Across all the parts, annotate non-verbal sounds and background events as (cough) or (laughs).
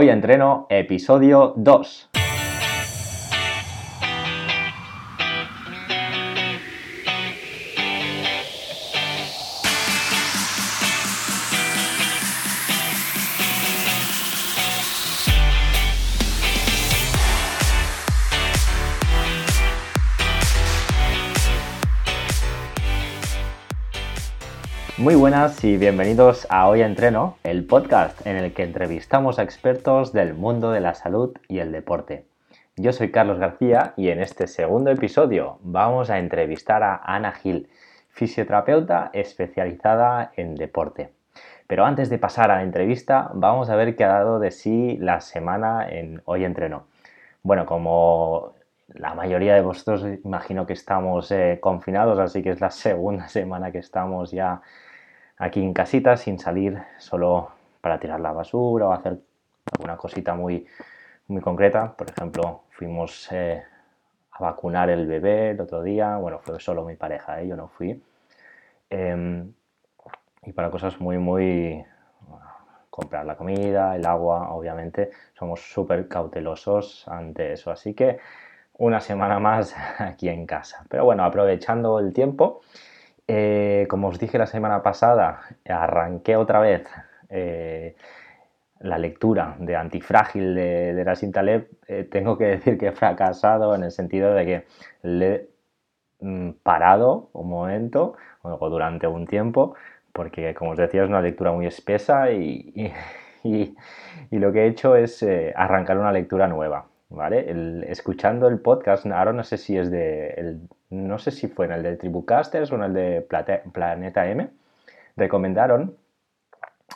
Hoy entreno episodio 2. Muy buenas y bienvenidos a Hoy Entreno, el podcast en el que entrevistamos a expertos del mundo de la salud y el deporte. Yo soy Carlos García y en este segundo episodio vamos a entrevistar a Ana Gil, fisioterapeuta especializada en deporte. Pero antes de pasar a la entrevista, vamos a ver qué ha dado de sí la semana en Hoy Entreno. Bueno, como la mayoría de vosotros imagino que estamos eh, confinados, así que es la segunda (laughs) semana que estamos ya aquí en casita sin salir solo para tirar la basura o hacer alguna cosita muy, muy concreta. Por ejemplo, fuimos eh, a vacunar el bebé el otro día. Bueno, fue solo mi pareja, ¿eh? yo no fui. Em, y para cosas muy, muy... comprar la comida, el agua, obviamente, somos súper cautelosos ante eso. Así que una semana más (laughs) aquí en casa. Pero bueno, aprovechando el tiempo, eh, como os dije la semana pasada, arranqué otra vez eh, la lectura de Antifrágil de, de la Taleb. Eh, tengo que (laughs) decir que he fracasado en el sentido de que le he mm, parado un momento o durante un tiempo, porque como os decía es una lectura muy espesa y, (laughs) lo que he hecho es arrancar una lectura nueva. ¿Vale? escuchando el podcast, ahora no sé si es de no sé si fue en el de Tribucasters o en el de Planeta M, recomendaron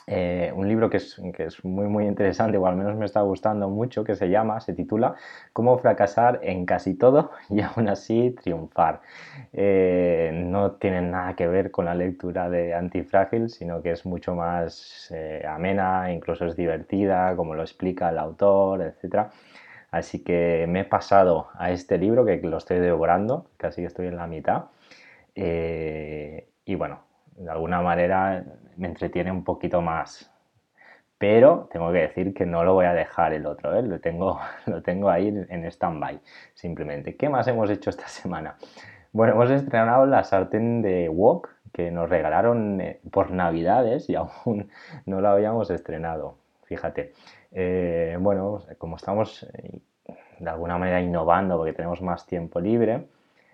eh, un libro que es, muy muy interesante, o al menos me está gustando mucho, que se llama, se titula Cómo fracasar en casi todo y aún así triunfar. Eh, no tiene nada que ver con la lectura de Antifrágil, sino que es mucho más eh, amena, incluso es divertida, como lo explica el autor, etc. Así que me he pasado a este libro que lo estoy devorando, casi que estoy en la mitad. Eh, y bueno, de alguna manera me entretiene un poquito más. Pero tengo que decir que no lo voy a dejar el otro, ¿eh? lo, tengo, (laughs) lo tengo ahí en stand-by, simplemente. ¿Qué más hemos hecho esta semana? Bueno, hemos estrenado la sartén de Wok que nos regalaron eh, por Navidades y (laughs) aún no la habíamos estrenado, fíjate. Eh, bueno, como estamos eh, de alguna manera innovando porque tenemos más tiempo libre,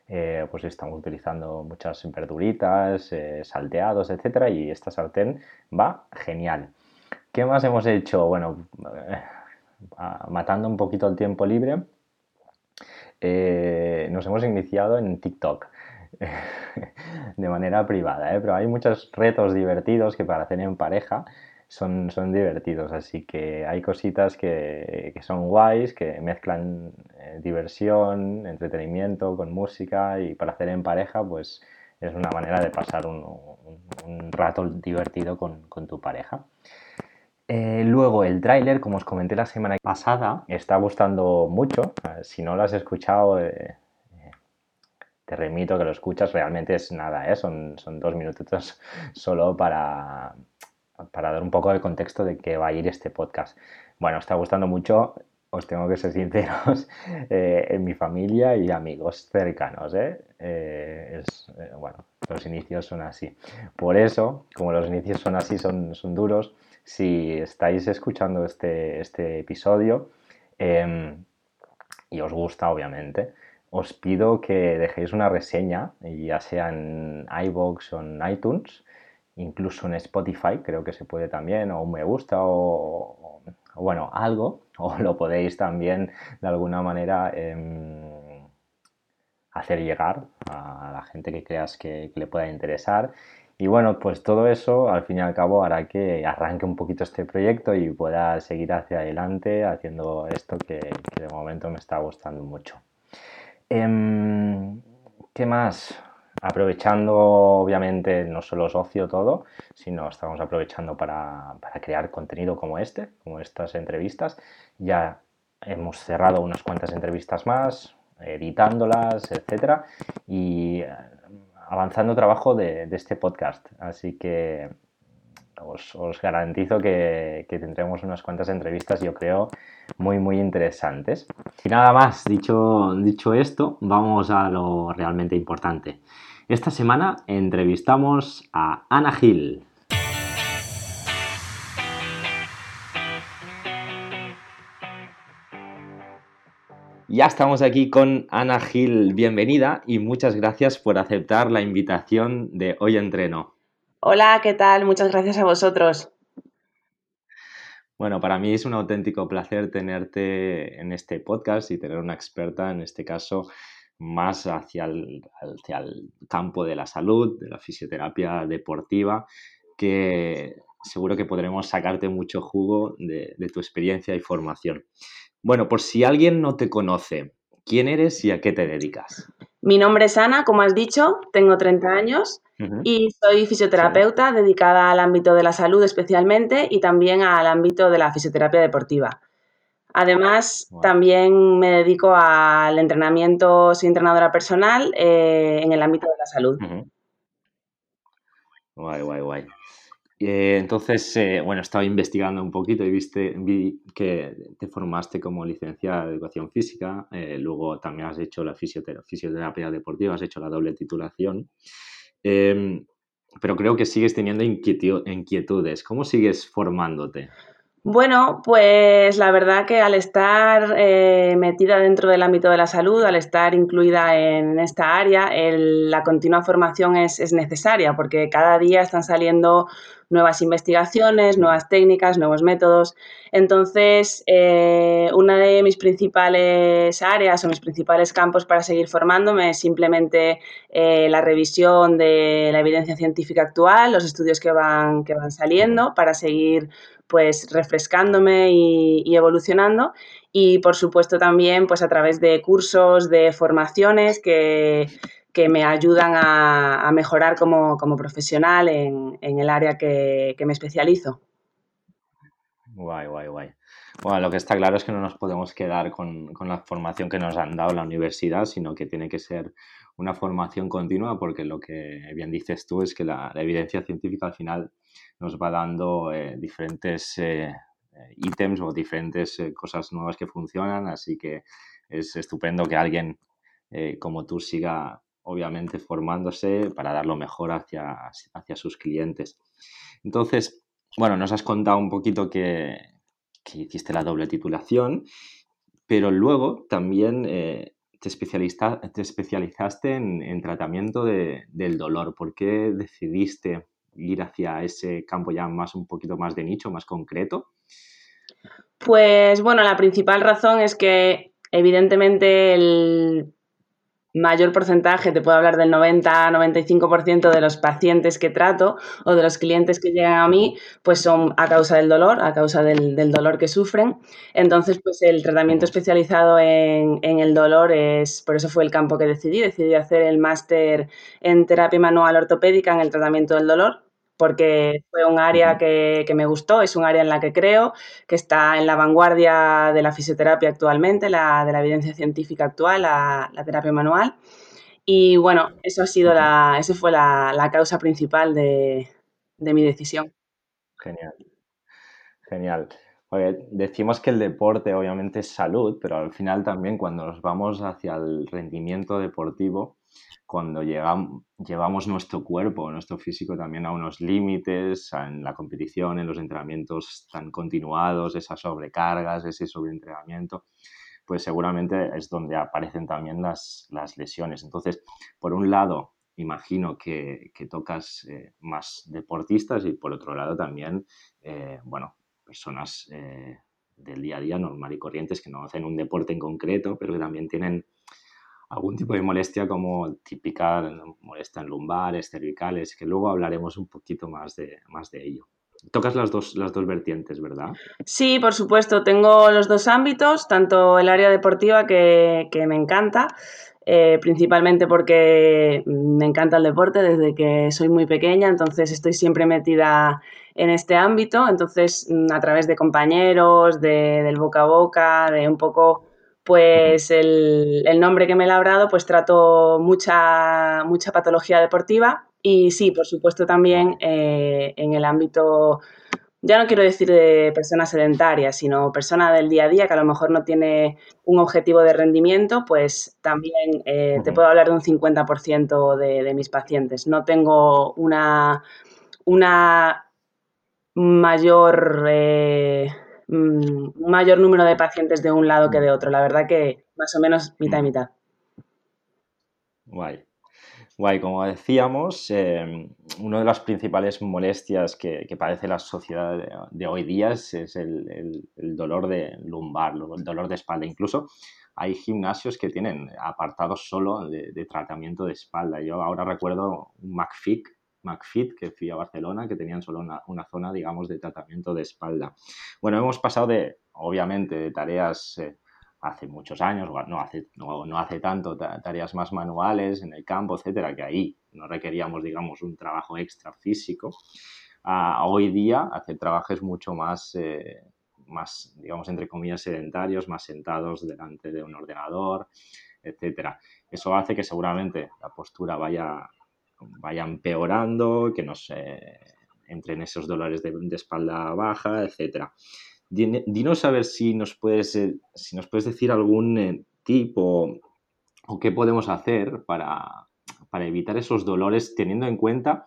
eh, pues estamos utilizando muchas verduritas, salteados, etcétera, y esta sartén va genial. ¿Qué más hemos hecho? Bueno, matando un poquito el tiempo libre, nos hemos iniciado en TikTok (laughs) de manera privada, pero hay muchos retos divertidos que para hacer en pareja son, son divertidos. Así que hay cositas que, son guays, que mezclan eh, diversión, entretenimiento con música y para hacer en pareja, pues es una manera de pasar un, rato divertido con, tu pareja. Eh, luego el tráiler, como os comenté la semana pasada, está gustando mucho. Si no lo has escuchado, eh, te remito que lo escuchas. Realmente es nada, son, son dos minutos (laughs) solo para, para dar un poco de contexto de qué va a ir este podcast. Bueno, está gustando mucho, os tengo que ser (laughs) sinceros, eh, en mi familia y amigos cercanos. ¿eh? Eh, bueno, los inicios son así. Por eso, como los inicios son así, son, son duros, si estáis escuchando este, este episodio em, y os gusta, obviamente, os pido que dejéis una reseña, ya sea en iVoox o en iTunes, incluso en Spotify creo que se puede también, o me gusta, o, bueno, algo, (laughs) o lo podéis también de alguna manera em, hacer llegar a la gente que creas que, le pueda interesar. Y bueno, pues todo eso al fin y al cabo hará que arranque un poquito este proyecto y pueda seguir hacia adelante haciendo esto que, de momento me está gustando mucho. Em, ¿Qué más? Aprovechando obviamente no solo es ocio todo, sino estamos aprovechando para, crear contenido como este, como estas entrevistas. Ya hemos cerrado unas cuantas entrevistas más, editándolas, etcétera, y eh, avanzando trabajo de, este podcast. Así que os, garantizo que, tendremos unas cuantas entrevistas, yo creo, muy, muy interesantes. Y nada más, dicho, dicho esto, vamos a lo realmente importante. Esta semana entrevistamos a Ana Gil. Ya estamos aquí con Ana Gil, bienvenida y muchas gracias por aceptar la invitación de Hoy Entreno. Hola, ¿qué tal? Muchas gracias a vosotros. Bueno, para mí es un auténtico placer tenerte en este podcast y tener una experta, en este caso, más hacia el, hacia el campo de la salud, de la fisioterapia deportiva, que seguro que podremos sacarte mucho jugo de, de tu experiencia y formación. Bueno, por si alguien no te conoce, ¿quién eres y a qué te dedicas? Mi nombre es Ana, como has dicho, tengo 30 años y soy fisioterapeuta dedicada al ámbito de la salud especialmente y también al ámbito de la fisioterapia deportiva. Además, también me dedico al entrenamiento, soy entrenadora personal eh, en el ámbito de la salud. Guay, guay, guay. Eh, entonces, eh, bueno, estaba investigando un poquito y viste, vi que te formaste como licenciada de educación física, eh, luego también has hecho la fisioterapia, deportiva, has hecho la doble titulación, em, pero creo que sigues teniendo inquietudes. ¿Cómo sigues formándote? Bueno, pues la verdad que al estar metida dentro del ámbito de la salud, al estar incluida en esta área, la continua formación es, es, necesaria porque cada día están saliendo nuevas investigaciones, nuevas técnicas, nuevos métodos. Entonces, eh, una de mis principales áreas o mis principales campos para seguir formándome es simplemente eh, la revisión de la evidencia científica actual, los estudios que van, que van saliendo para seguir pues refrescándome y, evolucionando y por supuesto también pues a través de cursos, de formaciones que, que me ayudan a, mejorar como, profesional en, el área que, me especializo. Guay, guay, guay. Bueno, lo que está claro es que no nos podemos quedar con, la formación que nos han dado en la universidad, sino que tiene que ser una formación continua, porque lo que bien dices tú es que la, evidencia científica al final nos va dando eh, diferentes eh, ítems o diferentes eh, cosas nuevas que funcionan, así que es estupendo que alguien como tú siga obviamente formándose para dar lo mejor hacia, hacia sus clientes. Entonces, bueno, nos has contado un poquito que, hiciste la doble titulación, pero luego también te, te, especializaste en, tratamiento del dolor. ¿Por qué decidiste ir hacia ese campo ya más un poquito más de nicho, más concreto? Pues bueno, la principal razón es que evidentemente el mayor porcentaje, te puedo hablar del 90-95% de los pacientes que trato o de los clientes que llegan a mí, pues son a causa del dolor, a causa del, dolor que sufren. Entonces, pues el tratamiento especializado en, en, el dolor es, por eso fue el campo que decidí, decidí hacer el máster en terapia manual ortopédica en el tratamiento del dolor porque fue un área que, me gustó, es un área en la que creo, que está en la vanguardia de la fisioterapia actualmente, la, de la evidencia científica actual, la, terapia manual. Y bueno, eso ha sido la, esa fue la, causa principal de, mi decisión. Genial. Genial. decimos que el deporte obviamente es salud, pero al final también cuando nos vamos hacia el rendimiento deportivo, cuando llegamos, llevamos nuestro cuerpo, nuestro físico también a unos límites, en la competición, en los entrenamientos tan continuados, esas sobrecargas, ese sobreentrenamiento, pues seguramente es donde aparecen también las, las lesiones. Entonces, por un lado, imagino que, que tocas eh, más deportistas y por otro lado también, eh, bueno, personas eh, del día a día normal y corrientes que no hacen un deporte en concreto, pero que también tienen algún tipo de molestia como típica molestia en lumbares, cervicales, que luego hablaremos un poquito más de, más de ello. Tocas las dos, las dos vertientes, ¿verdad? Sí, por supuesto. Tengo los dos ámbitos, tanto el área deportiva que, me encanta, eh, principalmente porque me encanta el deporte desde que soy muy pequeña, entonces estoy siempre metida en este ámbito, entonces mm, a través de compañeros, de, del boca a boca, de un poco pues el, nombre que me he labrado, pues trato mucha, mucha patología deportiva Y sí, por supuesto también eh, en el ámbito, ya no quiero decir de persona sedentaria, sino persona del día a día que a lo mejor no tiene un objetivo de rendimiento, pues también eh, te puedo hablar de un 50% de, de, mis pacientes. No tengo una, una mayor, eh, mm, mayor número de pacientes de un lado que de otro. La verdad que más o menos mitad y mitad. Guay. Guay, como decíamos, em, una de las principales molestias que, padece la sociedad de, hoy día es, el, dolor de lumbar, el dolor de espalda. Incluso hay gimnasios que tienen apartados solo de, tratamiento de espalda. Yo ahora recuerdo un McFit, McFit que fui a Barcelona, que tenían solo una, zona, digamos, de tratamiento de espalda. Bueno, hemos pasado de, obviamente, de tareas... Eh, hace muchos años, no hace, no, hace tanto, tareas más manuales en el campo, etcétera, que ahí no requeríamos, digamos, un trabajo extra físico. hoy día hacer trabajos mucho más, eh, más, digamos, entre comillas, sedentarios, más sentados delante de un ordenador, etcétera. Eso hace que seguramente la postura vaya, vaya empeorando, que nos entren esos dolores de, espalda baja, etcétera. Dinos a ver si nos puedes, eh, si nos puedes decir algún eh, tip o, qué podemos hacer para, evitar esos dolores teniendo en cuenta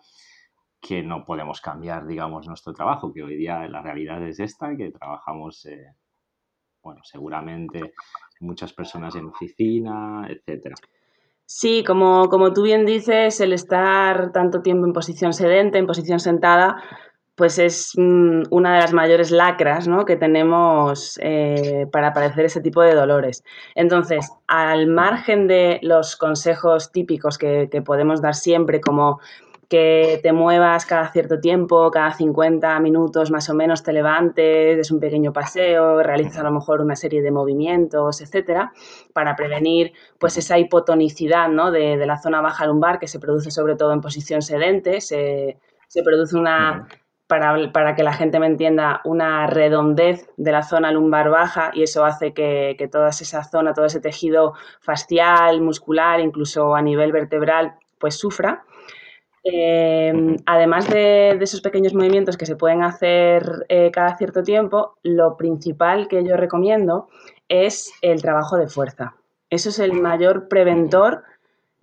que no podemos cambiar, digamos, nuestro trabajo, que hoy día la realidad es esta, que trabajamos, eh, bueno, seguramente muchas personas en oficina, etcétera. Sí, como, como tú bien dices, el estar tanto tiempo en posición sedente, en posición sentada, pues es mm, una de las mayores lacras ¿no? que tenemos eh, para padecer ese tipo de dolores. Entonces, al margen de los consejos típicos que, podemos dar siempre, como que te muevas cada cierto tiempo, cada 50 minutos más o menos te levantes, des un pequeño paseo, realizas a lo mejor una serie de movimientos, etcétera, para prevenir pues esa hipotonicidad ¿no? de, la zona baja lumbar que se produce sobre todo en posición sedente, se, se produce una para, que la gente me entienda, una redondez de la zona lumbar baja y eso hace que, toda esa zona, todo ese tejido facial, muscular, incluso a nivel vertebral, pues sufra. Em, además de, esos pequeños movimientos que se pueden hacer eh, cada cierto tiempo, lo principal que yo recomiendo es el trabajo de fuerza. Eso es el mayor preventor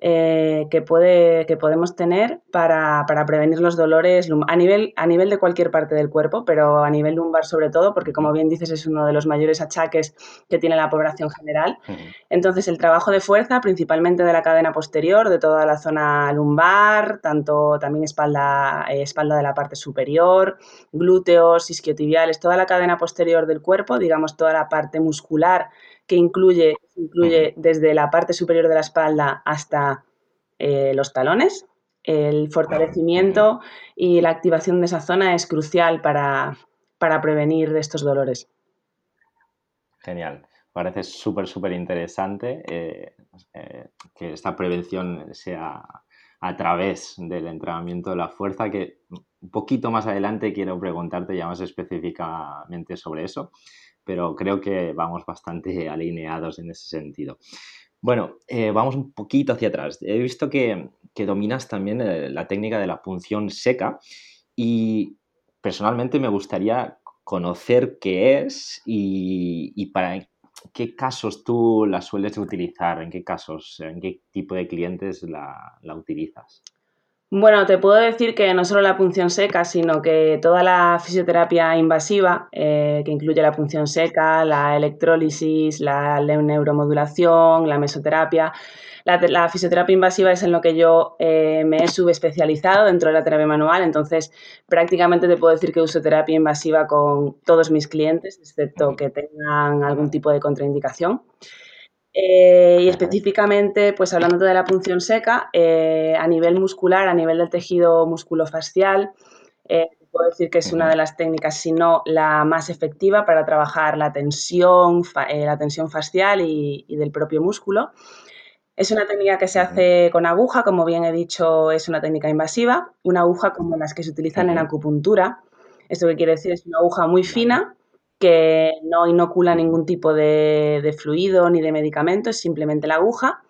eh, que, puede, que podemos tener para, prevenir los dolores a nivel, a nivel de cualquier parte del cuerpo, pero a nivel lumbar sobre todo, porque como bien dices es uno de los mayores achaques que tiene la población general. Entonces el trabajo de fuerza, principalmente de la cadena posterior, de toda la zona lumbar, tanto también espalda, eh, espalda de la parte superior, glúteos, isquiotibiales, toda la cadena posterior del cuerpo, digamos toda la parte muscular que incluye, incluye desde la parte superior de la espalda hasta eh, los talones. El fortalecimiento y la activación de esa zona es crucial para, prevenir estos dolores. Genial. Parece súper, súper interesante eh, eh, que esta prevención sea a través del entrenamiento de la fuerza, que un poquito más adelante quiero preguntarte ya más específicamente sobre eso pero creo que vamos bastante (laughs) alineados en ese sentido. Bueno, eh, vamos un poquito hacia atrás. He visto que, dominas también eh, la técnica de la punción seca y personalmente me gustaría conocer qué es y, para qué casos tú la sueles utilizar, en qué casos, en qué tipo de clientes la utilizas. Bueno, te puedo decir que no solo la punción seca, sino que toda la fisioterapia invasiva, eh, que incluye la punción seca, la electrólisis, la neuromodulación, la mesoterapia, la, fisioterapia invasiva es en lo que yo eh, me he subespecializado dentro de la terapia manual, entonces prácticamente te puedo decir que uso terapia invasiva con todos mis clientes, excepto que tengan algún tipo de contraindicación. Eh, y específicamente, pues hablando de la punción seca, eh, a nivel muscular, a nivel del tejido musculofascial, eh, puedo decir que es una de las técnicas, si no la más efectiva para trabajar la tensión, la tensión fascial y, del propio músculo. Es una técnica que se hace con aguja, como bien he dicho, es una técnica invasiva, una aguja como las que se utilizan en acupuntura. Esto que quiere decir es una aguja muy fina que no inocula ningún tipo de, fluido ni de medicamento, es simplemente la aguja.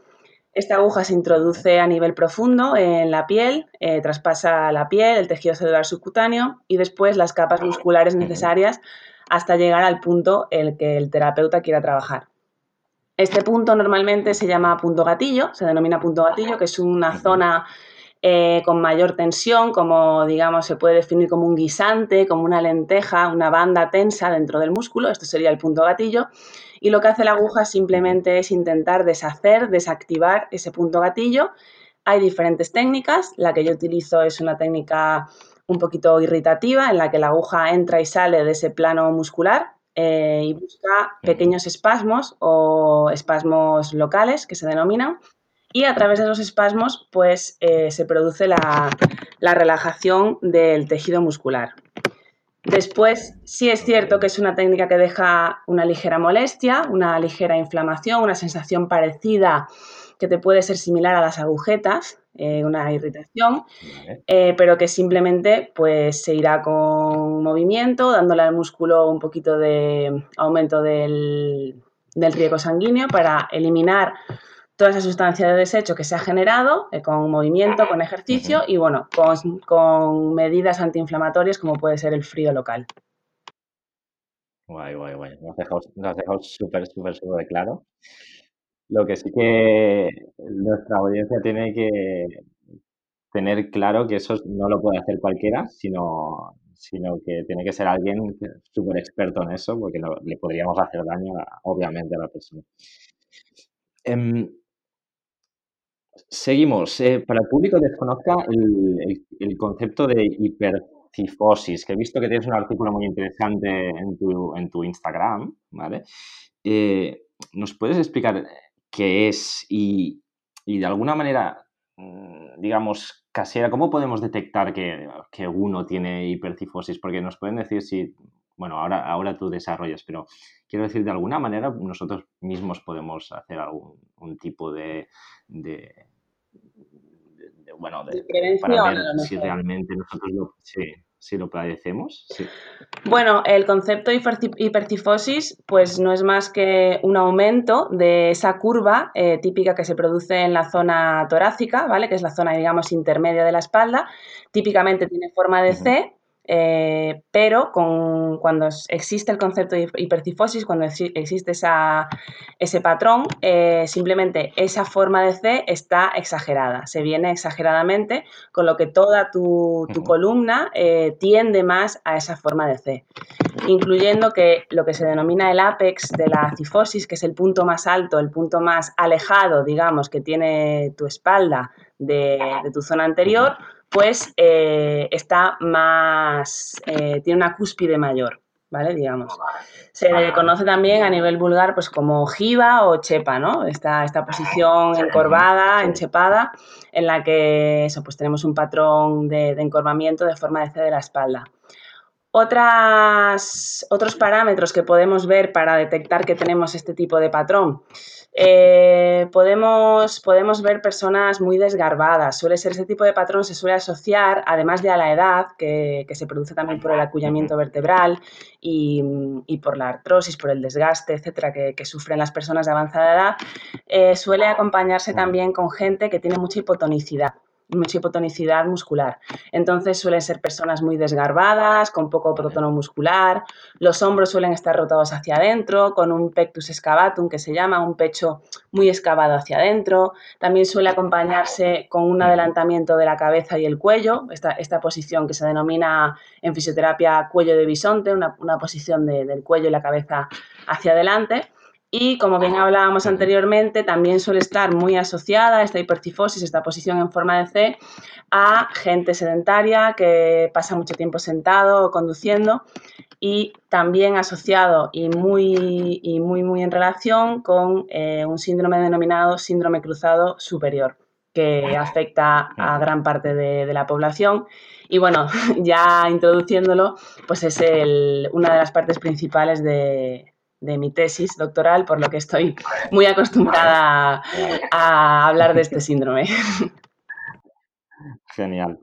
Esta aguja se introduce a nivel profundo en la piel, eh, traspasa la piel, el tejido celular subcutáneo y después las capas musculares necesarias hasta llegar al punto en el que el terapeuta quiera trabajar. Este punto normalmente se llama punto gatillo, se denomina punto gatillo, que es una zona eh, con mayor tensión, como digamos se puede definir como un guisante, como una lenteja, una banda tensa dentro del músculo, esto sería el punto gatillo, y lo que hace la aguja simplemente es intentar deshacer, desactivar ese punto gatillo. Hay diferentes técnicas, la que yo utilizo es una técnica un poquito irritativa en la que la aguja entra y sale de ese plano muscular, eh, y busca pequeños espasmos o espasmos locales que se denominan. Y a través de esos espasmos, pues eh, se produce la, relajación del tejido muscular. Después, sí es cierto que es una técnica que deja una ligera molestia, una ligera inflamación, una sensación parecida que te puede ser similar a las agujetas, eh, una irritación, eh, pero que simplemente pues, se irá con movimiento, dándole al músculo un poquito de aumento del, riego sanguíneo para eliminar toda esa sustancia de desecho que se ha generado eh, con movimiento, con ejercicio y bueno, con, medidas antiinflamatorias como puede ser el frío local. Guay, guay, guay. Lo has dejado súper, súper, súper claro. Lo que sí que nuestra audiencia tiene que tener claro que eso no lo puede hacer cualquiera, sino, sino que tiene que ser alguien súper experto en eso, porque le podríamos hacer daño, obviamente, a la persona. Em, seguimos. Eh, para el público que desconozca el, concepto de hipercifosis, que he visto que tienes un artículo muy interesante en tu, Instagram, ¿vale? Eh, ¿Nos puedes explicar qué es y, de alguna manera, mm, digamos, casera, ¿cómo podemos detectar que, uno tiene hipercifosis? Porque nos pueden decir si, bueno, ahora, ahora tú desarrollas, pero quiero decir, de alguna manera nosotros mismos podemos hacer algún tipo de, bueno, de, para ver si realmente nosotros lo, si lo padecemos. Bueno, el concepto hipertifosis pues no es más que un aumento de esa curva eh, típica que se produce en la zona torácica, ¿vale? Que es la zona, digamos, intermedia de la espalda. Típicamente tiene forma de C eh, pero con, cuando existe el concepto de hipercifosis, cuando existe ese patrón, eh, simplemente esa forma de C está exagerada, se viene exageradamente, con lo que toda tu, columna eh, tiende más a esa forma de C, incluyendo que lo que se denomina el apex de la cifosis, que es el punto más alto, el punto más alejado, digamos, que tiene tu espalda de tu zona anterior, pues eh, está más, eh, tiene una cúspide mayor, ¿vale? Digamos. Se conoce también a nivel vulgar pues como jiba o chepa, ¿no? Esta, esta posición encorvada, enchepada, en la que eso, pues tenemos un patrón de, de encorvamiento de forma de C de la espalda. Otras, otros parámetros que podemos ver para detectar que tenemos este tipo de patrón eh, podemos, podemos ver personas muy desgarbadas. Suele ser ese tipo de patrón, se suele asociar, además de a la edad, que, se produce también por el acullamiento vertebral y, por la artrosis, por el desgaste, etcétera, que, sufren las personas de avanzada edad, eh, suele acompañarse también con gente que tiene mucha hipotonicidad hipotonicidad muscular. Entonces suelen ser personas muy desgarbadas, con poco protono muscular, los hombros suelen estar rotados hacia adentro, con un pectus excavatum que se llama, un pecho muy excavado hacia adentro. También suele acompañarse con un adelantamiento de la cabeza y el cuello, esta, esta posición que se denomina en fisioterapia cuello de bisonte, una, posición del cuello y la cabeza hacia adelante. Y como bien hablábamos anteriormente, también suele estar muy asociada esta hipercifosis, esta posición en forma de C, a gente sedentaria que pasa mucho tiempo sentado o conduciendo y también asociado y muy, y muy, muy en relación con eh, un síndrome denominado síndrome cruzado superior que afecta a gran parte de, la población. Y bueno, (laughs) ya introduciéndolo, pues es una de las partes principales de, de mi tesis doctoral, por lo que estoy muy acostumbrada a, hablar de este síndrome. Genial.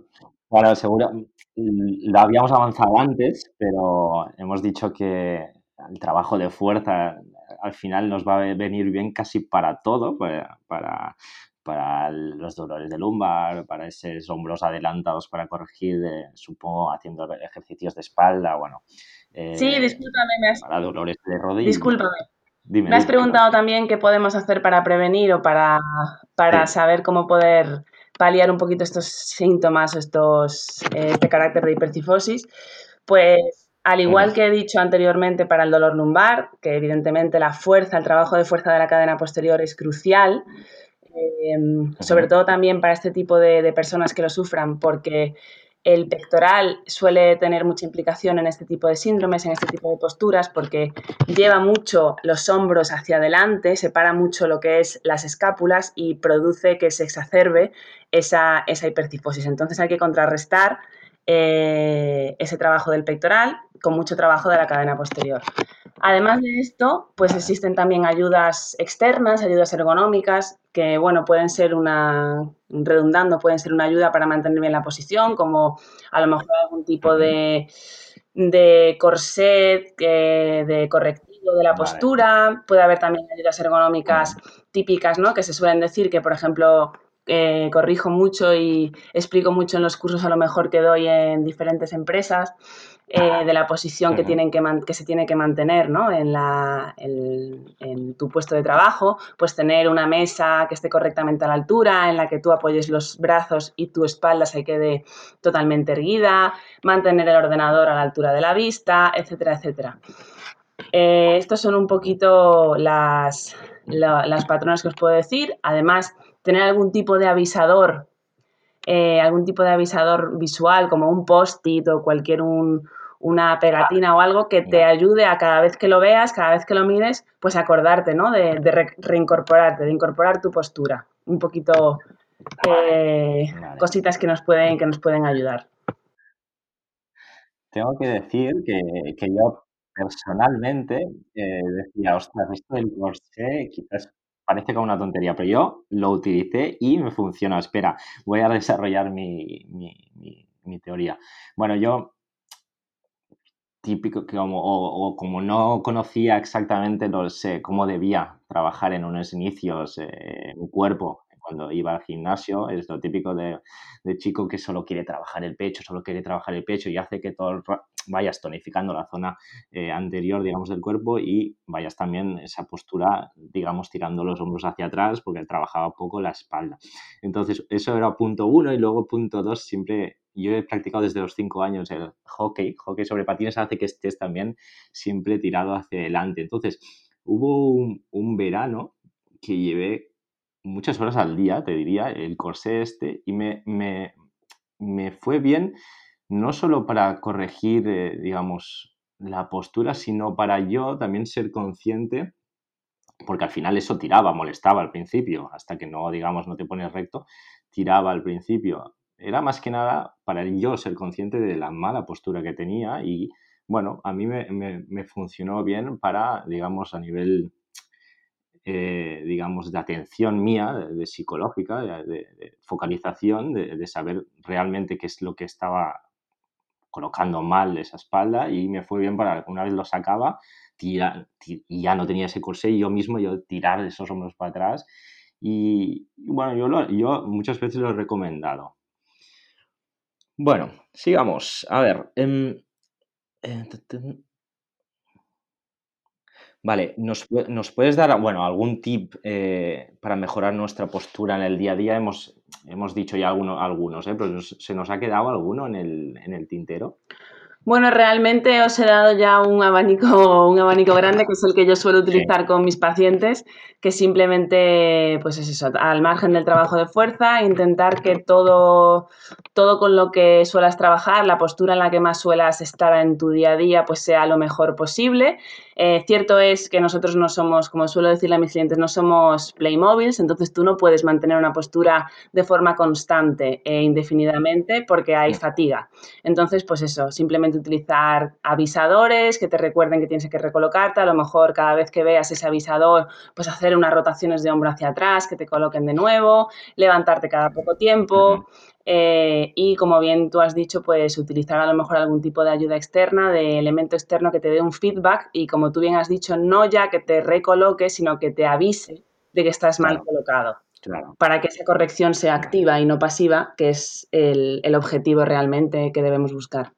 Bueno, seguro, lo habíamos avanzado antes, pero hemos dicho que el trabajo de fuerza al final nos va a venir bien casi para todo, para, para los dolores de lumbar, para esos hombros adelantados para corregir, supongo, haciendo ejercicios de espalda, bueno. Sí, discúlpame, me has... Para dolores de rodilla. Discúlpame. me has preguntado también qué podemos hacer para prevenir o para, para saber cómo poder paliar un poquito estos síntomas, estos, este carácter de hipercifosis. Pues al igual que he dicho anteriormente para el dolor lumbar, que evidentemente la fuerza, el trabajo de fuerza de la cadena posterior es crucial, em, sobre todo también para este tipo de, personas que lo sufran, porque el pectoral suele tener mucha implicación en este tipo de síndromes, en este tipo de posturas, porque lleva mucho los hombros hacia adelante, separa mucho lo que es las escápulas y produce que se exacerbe esa, esa hipercifosis. Entonces hay que contrarrestar eh, ese trabajo del pectoral con mucho trabajo de la cadena posterior. Además de esto, pues existen también ayudas externas, ayudas ergonómicas, que bueno, pueden ser una, redundando, pueden ser una ayuda para mantener bien la posición, como a lo mejor algún tipo de, de corset, eh, de correctivo de la postura. Puede haber también ayudas ergonómicas típicas, ¿no? Que se suelen decir que, por ejemplo, eh, corrijo mucho y explico mucho en los cursos a lo mejor que doy en diferentes empresas eh, de la posición que, tienen que, que, se tiene que mantener ¿no? en, la, en, tu puesto de trabajo, pues tener una mesa que esté correctamente a la altura, en la que tú apoyes los brazos y tu espalda se quede totalmente erguida, mantener el ordenador a la altura de la vista, etcétera, etcétera. Eh, estos son un poquito las, las patronas que os puedo decir. Además, tener algún tipo de avisador, eh, algún tipo de avisador visual, como un post-it o cualquier una pegatina o algo que te ayude a cada vez que lo veas, cada vez que lo mires, pues acordarte, ¿no? De, reincorporarte, de incorporar tu postura. Un poquito eh, cositas que nos pueden, que nos pueden ayudar. Tengo que decir que, yo personalmente eh, decía, ostras, esto del corsé quizás parece como una tontería, pero yo lo utilicé y me funcionó. Espera, voy a desarrollar mi, teoría. Bueno, yo típico que como, o, como no conocía exactamente no sé, cómo debía trabajar en unos inicios eh, mi cuerpo cuando iba al gimnasio, es lo típico de, chico que solo quiere trabajar el pecho, solo quiere trabajar el pecho y hace que todo vayas tonificando la zona eh, anterior, digamos, del cuerpo y vayas también esa postura, digamos, tirando los hombros hacia atrás porque trabajaba poco la espalda. Entonces, eso era punto uno y luego punto dos, siempre yo he practicado desde los cinco años el hockey, hockey sobre patines hace que estés también siempre tirado hacia adelante. Entonces, hubo un verano que llevé muchas horas al día, te diría, el corsé este, y me, me, me fue bien no solo para corregir, eh, digamos, la postura, sino para yo también ser consciente, porque al final eso tiraba, molestaba al principio, hasta que no, digamos, no te pones recto, tiraba al principio. Era más que nada para yo ser consciente de la mala postura que tenía y, bueno, a mí me, me funcionó bien para, digamos, a nivel eh, digamos, de atención mía, de, psicológica, de, focalización, de, saber realmente qué es lo que estaba colocando mal esa espalda y me fue bien para una vez lo sacaba y ya no tenía ese corsé y yo mismo yo tirar esos hombros para atrás y, bueno, yo, yo muchas veces lo he recomendado. Bueno, sigamos. A ver. Em, eh, Vale, ¿nos, puedes dar, bueno, algún tip eh, para mejorar nuestra postura en el día a día? Hemos, hemos dicho ya algunos, ¿eh? pero ¿se nos ha quedado alguno en el, en el tintero? Bueno, realmente os he dado ya un abanico, un abanico grande, que es el que yo suelo utilizar con mis pacientes, que simplemente, pues es eso, al margen del trabajo de fuerza, intentar que todo, todo con lo que suelas trabajar, la postura en la que más suelas estar en tu día a día, pues sea lo mejor posible. Eh, cierto es que nosotros no somos, como suelo decirle a mis clientes, no somos Playmobiles, entonces tú no puedes mantener una postura de forma constante e indefinidamente porque hay fatiga. Entonces, pues eso, simplemente utilizar avisadores que te recuerden que tienes que recolocarte, a lo mejor cada vez que veas ese avisador, pues hacer unas rotaciones de hombro hacia atrás, que te coloquen de nuevo, levantarte cada poco tiempo. Eh, y como bien tú has dicho, pues utilizar a lo mejor algún tipo de ayuda externa, de elemento externo que te dé un feedback y como tú bien has dicho, no ya que te recoloque, sino que te avise de que estás mal colocado. para que esa corrección sea activa y no pasiva, que es el, objetivo realmente que debemos buscar.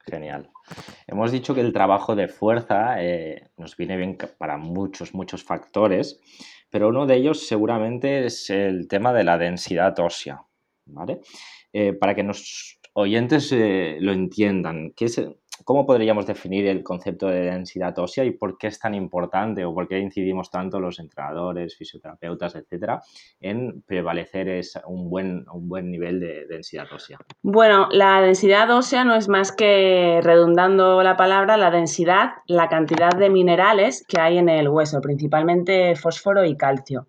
Genial. Hemos dicho que el trabajo de fuerza eh, nos viene bien para muchos, muchos factores, pero uno de ellos seguramente es el tema de la densidad ósea. ¿vale? Eh, para que los oyentes eh, lo entiendan, ¿qué es, ¿Cómo podríamos definir el concepto de densidad ósea y por qué es tan importante o por qué incidimos tanto los entrenadores, fisioterapeutas, etcétera, en prevalecer un, buen, un buen nivel de densidad ósea? Bueno, la densidad ósea no es más que, redundando la palabra, la densidad, la cantidad de minerales que hay en el hueso, principalmente fósforo y calcio.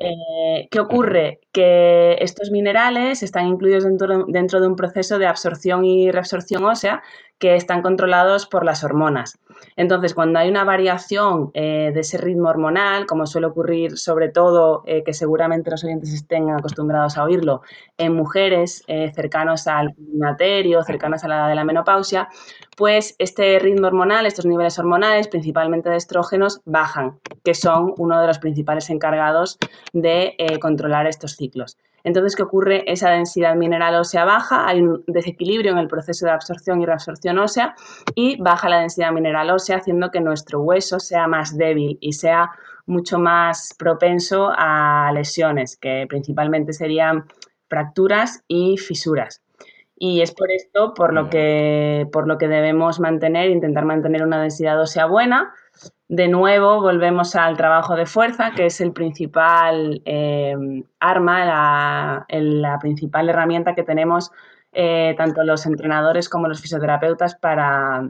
Eh, ¿Qué ocurre? Que estos minerales están incluidos dentro, dentro, de un proceso de absorción y reabsorción ósea que están controlados por las hormonas. Entonces, cuando hay una variación eh, de ese ritmo hormonal, como suele ocurrir sobre todo, eh, que seguramente los oyentes estén acostumbrados a oírlo, en mujeres eh, cercanos al climaterio, cercanos a la edad de la menopausia, pues este ritmo hormonal, estos niveles hormonales, principalmente de estrógenos, bajan, que son uno de los principales encargados de controlar estos ciclos. Entonces, ¿qué ocurre? Esa densidad mineral ósea baja, hay un desequilibrio en el proceso de absorción y reabsorción ósea y baja la densidad mineral ósea, haciendo que nuestro hueso sea más débil y sea mucho más propenso a lesiones, que principalmente serían fracturas y fisuras. Y es por esto por lo que, por lo que debemos mantener, intentar mantener una densidad ósea buena, de nuevo volvemos al trabajo de fuerza, que es el principal eh, arma, la, principal herramienta que tenemos eh, tanto los entrenadores como los fisioterapeutas para,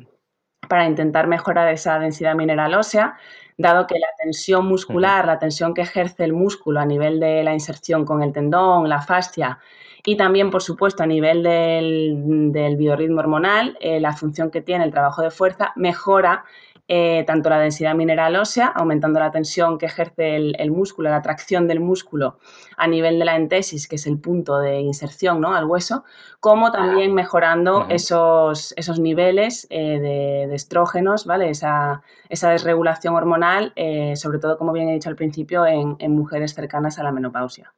para intentar mejorar esa densidad mineral ósea, dado que la tensión muscular, la tensión que ejerce el músculo a nivel de la inserción con el tendón, la fascia, y también, por supuesto, a nivel del, biorritmo hormonal, eh, la función que tiene el trabajo de fuerza mejora eh, tanto la densidad mineral ósea, aumentando la tensión que ejerce el, músculo, la tracción del músculo a nivel de la entesis, que es el punto de inserción ¿no? al hueso, como también mejorando esos, esos niveles eh, de, estrógenos, ¿vale? esa, esa desregulación hormonal, eh, sobre todo, como bien he dicho al principio, en, mujeres cercanas a la menopausia.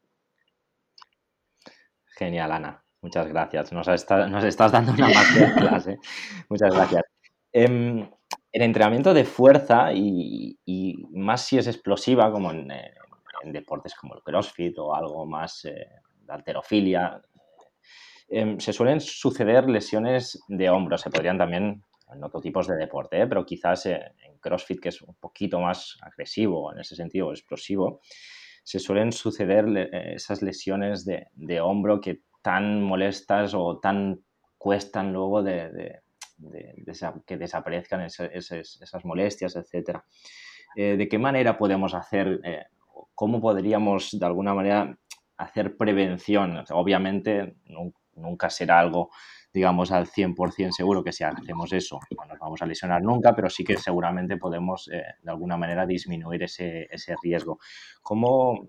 Genial, Ana. Muchas gracias. Nos, estás dando una más (laughs) Muchas gracias. Em, el entrenamiento de fuerza y, más si es explosiva, como en, deportes como el CrossFit o algo más eh, de alterofilia, em, se suelen suceder lesiones de hombro. Se podrían también en otros tipos de deporte, ¿eh? pero quizás eh, en CrossFit, que es un poquito más agresivo en ese sentido, explosivo, se suelen suceder esas lesiones de, hombro que tan molestas o tan cuestan luego de que desaparezcan esas molestias, etcétera. Eh, ¿De qué manera podemos hacer, eh, cómo podríamos de alguna manera hacer prevención? obviamente nunca será algo digamos, al 100% seguro que si hacemos eso no nos vamos a lesionar nunca, pero sí que seguramente podemos eh, de alguna manera disminuir ese, ese riesgo. ¿Cómo,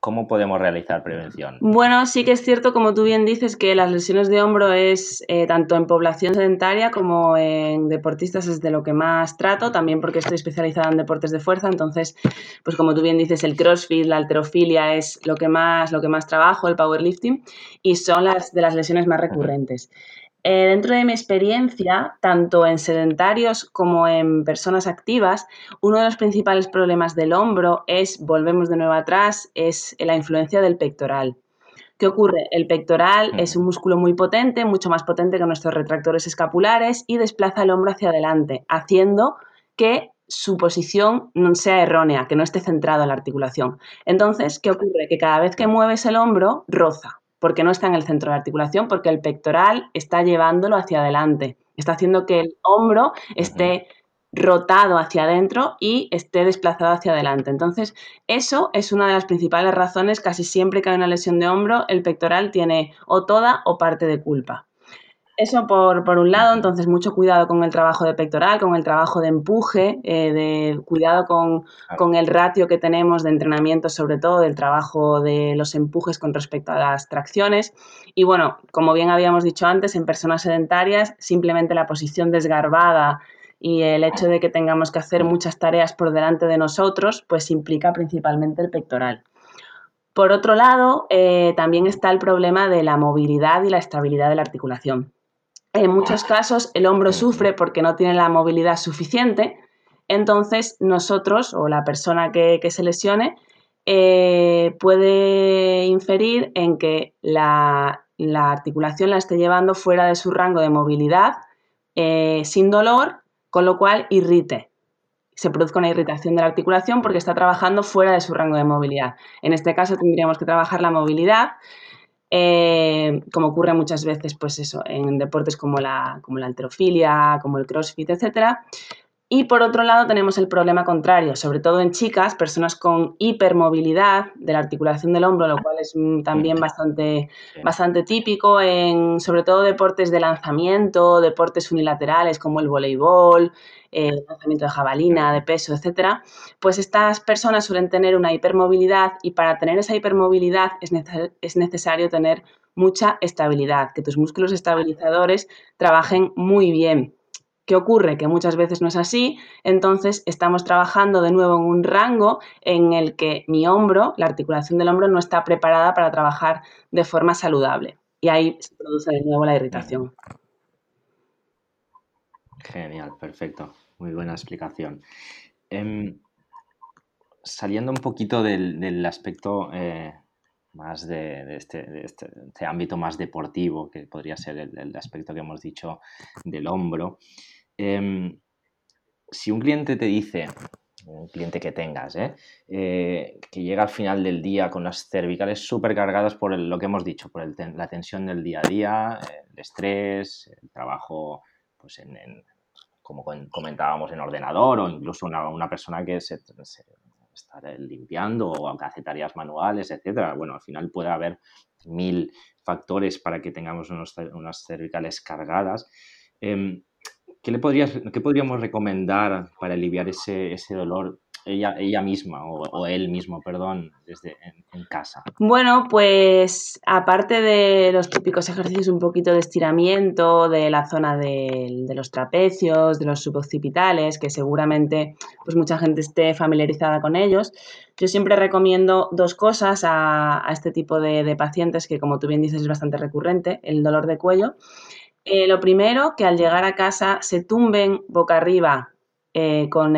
¿Cómo podemos realizar prevención? Bueno, sí que es cierto, como tú bien dices, que las lesiones de hombro es eh, tanto en población sedentaria como en deportistas es de lo que más trato, también porque estoy especializada en deportes de fuerza, entonces, pues como tú bien dices, el crossfit, la alterofilia es lo que más, lo que más trabajo, el powerlifting, y son las de las lesiones más recurrentes. Eh, dentro de mi experiencia, tanto en sedentarios como en personas activas, uno de los principales problemas del hombro es, volvemos de nuevo atrás, es la influencia del pectoral. ¿Qué ocurre? El pectoral es un músculo muy potente, mucho más potente que nuestros retractores escapulares y desplaza el hombro hacia adelante, haciendo que su posición no sea errónea, que no esté centrado en la articulación. Entonces, ¿qué ocurre? Que cada vez que mueves el hombro, roza porque no está en el centro de la articulación, porque el pectoral está llevándolo hacia adelante, está haciendo que el hombro esté rotado hacia adentro y esté desplazado hacia adelante. Entonces, eso es una de las principales razones, casi siempre que hay una lesión de hombro, el pectoral tiene o toda o parte de culpa. Eso por, por, un lado, entonces mucho cuidado con el trabajo de pectoral, con el trabajo de empuje, eh, de cuidado con, con, el ratio que tenemos de entrenamiento, sobre todo del trabajo de los empujes con respecto a las tracciones. Y bueno, como bien habíamos dicho antes, en personas sedentarias, simplemente la posición desgarbada y el hecho de que tengamos que hacer muchas tareas por delante de nosotros, pues implica principalmente el pectoral. Por otro lado, eh, también está el problema de la movilidad y la estabilidad de la articulación. En muchos casos el hombro sufre porque no tiene la movilidad suficiente, entonces nosotros o la persona que, se lesione eh, puede inferir en que la, articulación la esté llevando fuera de su rango de movilidad eh, sin dolor, con lo cual irrite. Se produzca una irritación de la articulación porque está trabajando fuera de su rango de movilidad. En este caso tendríamos que trabajar la movilidad, eh, como ocurre muchas veces, pues eso, en deportes como la, como la alterofilia, como el crossfit, etcétera, y por otro lado tenemos el problema contrario, sobre todo en chicas, personas con hipermovilidad de la articulación del hombro, lo cual es también bastante, bastante típico en sobre todo deportes de lanzamiento, deportes unilaterales como el voleibol, el lanzamiento de jabalina, de peso, etcétera, pues estas personas suelen tener una hipermovilidad y para tener esa hipermovilidad es, es necesario tener mucha estabilidad, que tus músculos estabilizadores trabajen muy bien ¿Qué ocurre? Que muchas veces no es así, entonces estamos trabajando de nuevo en un rango en el que mi hombro, la articulación del hombro, no está preparada para trabajar de forma saludable. Y ahí se produce de nuevo la irritación. Genial, perfecto. Muy buena explicación. Em, saliendo un poquito del, aspecto eh, más de, este, este, este, ámbito más deportivo, que podría ser el, aspecto que hemos dicho del hombro, Em, si un cliente te dice, un cliente que tengas, ¿eh? Eh, que llega al final del día con las cervicales súper cargadas por lo que hemos dicho, por la tensión del día a día, el estrés, el trabajo, pues en, como comentábamos, en ordenador o incluso una, persona que se, está limpiando o que hace tareas manuales, etcétera. Bueno, al final puede haber mil factores para que tengamos unas cervicales cargadas. Em, ¿Qué, le podrías, qué podríamos recomendar para aliviar ese, ese dolor ella, ella misma o, él mismo, perdón, desde en, casa? Bueno, pues aparte de los típicos ejercicios un poquito de estiramiento de la zona de, los trapecios, de los suboccipitales, que seguramente pues mucha gente esté familiarizada con ellos, yo siempre recomiendo dos cosas a, este tipo de, de pacientes que, como tú bien dices, es bastante recurrente, el dolor de cuello eh, lo primero, que al llegar a casa se tumben boca arriba eh, con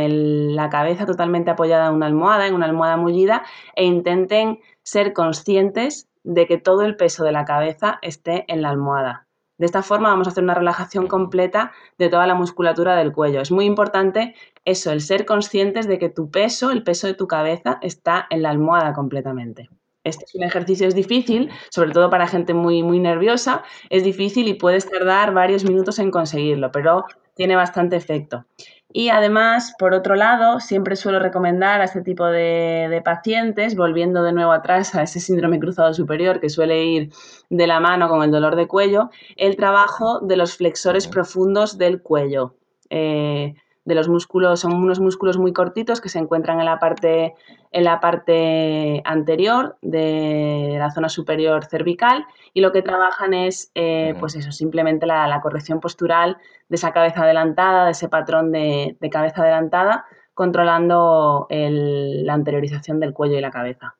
la cabeza totalmente apoyada en una almohada, en una almohada mullida, e intenten ser conscientes de que todo el peso de la cabeza esté en la almohada. De esta forma vamos a hacer una relajación completa de toda la musculatura del cuello. Es muy importante eso, el ser conscientes de que tu peso, el peso de tu cabeza, está en la almohada completamente. Este es un ejercicio, es difícil, sobre todo para gente muy, muy nerviosa, es difícil y puedes tardar varios minutos en conseguirlo, pero tiene bastante efecto. Y además, por otro lado, siempre suelo recomendar a este tipo de, pacientes, volviendo de nuevo atrás a ese síndrome cruzado superior que suele ir de la mano con el dolor de cuello, el trabajo de los flexores profundos del cuello. Eh, de los músculos, son unos músculos muy cortitos que se encuentran en la parte, en la parte anterior de la zona superior cervical y lo que trabajan es, eh, pues eso, simplemente la, corrección postural de esa cabeza adelantada, de ese patrón de, cabeza adelantada, controlando la anteriorización del cuello y la cabeza.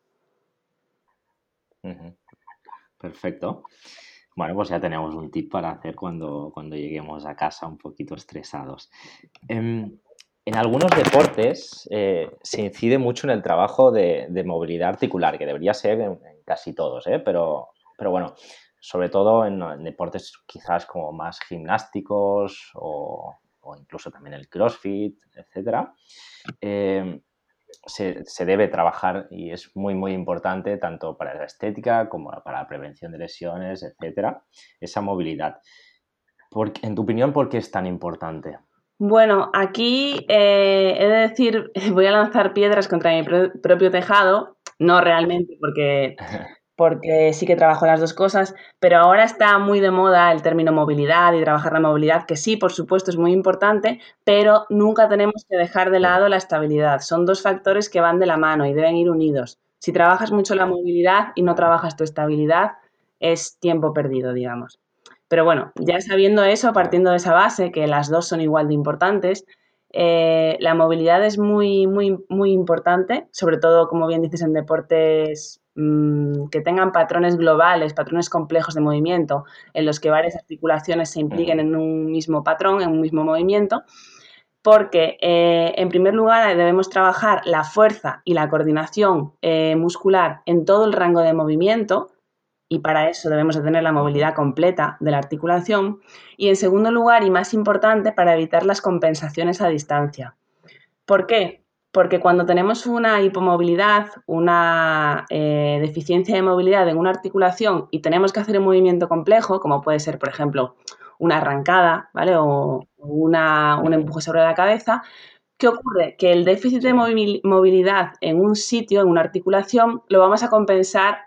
Perfecto. Bueno, pues ya tenemos un tip para hacer cuando, cuando lleguemos a casa un poquito estresados. Em, en, algunos deportes eh, se incide mucho en el trabajo de, movilidad articular, que debería ser en, casi todos, ¿eh? pero, pero bueno, sobre todo en, deportes quizás como más gimnásticos o, incluso también el CrossFit, etc se, debe trabajar y es muy, muy importante tanto para la estética como para la prevención de lesiones, etcétera, esa movilidad. en tu opinión, ¿por qué es tan importante? Bueno, aquí eh, he de decir, (laughs) voy a lanzar piedras contra mi propio tejado, no realmente, porque (laughs) porque sí que trabajo las dos cosas, pero ahora está muy de moda el término movilidad y trabajar la movilidad, que sí, por supuesto, es muy importante, pero nunca tenemos que dejar de lado la estabilidad. Son dos factores que van de la mano y deben ir unidos. Si trabajas mucho la movilidad y no trabajas tu estabilidad, es tiempo perdido, digamos. Pero bueno, ya sabiendo eso, partiendo de esa base, que las dos son igual de importantes, Eh, la movilidad es muy, muy, muy importante, sobre todo, como bien dices, en deportes mm, que tengan patrones globales, patrones complejos de movimiento, en los que varias articulaciones se impliquen en un mismo patrón, en un mismo movimiento, porque eh, en primer lugar debemos trabajar la fuerza y la coordinación eh, muscular en todo el rango de movimiento, y para eso debemos de tener la movilidad completa de la articulación. Y en segundo lugar, y más importante, para evitar las compensaciones a distancia. ¿Por qué? Porque cuando tenemos una hipomovilidad, una eh, deficiencia de movilidad en una articulación y tenemos que hacer un movimiento complejo, como puede ser, por ejemplo, una arrancada, ¿vale? O una, un empuje sobre la cabeza, ¿qué ocurre? Que el déficit de movilidad en un sitio, en una articulación, lo vamos a compensar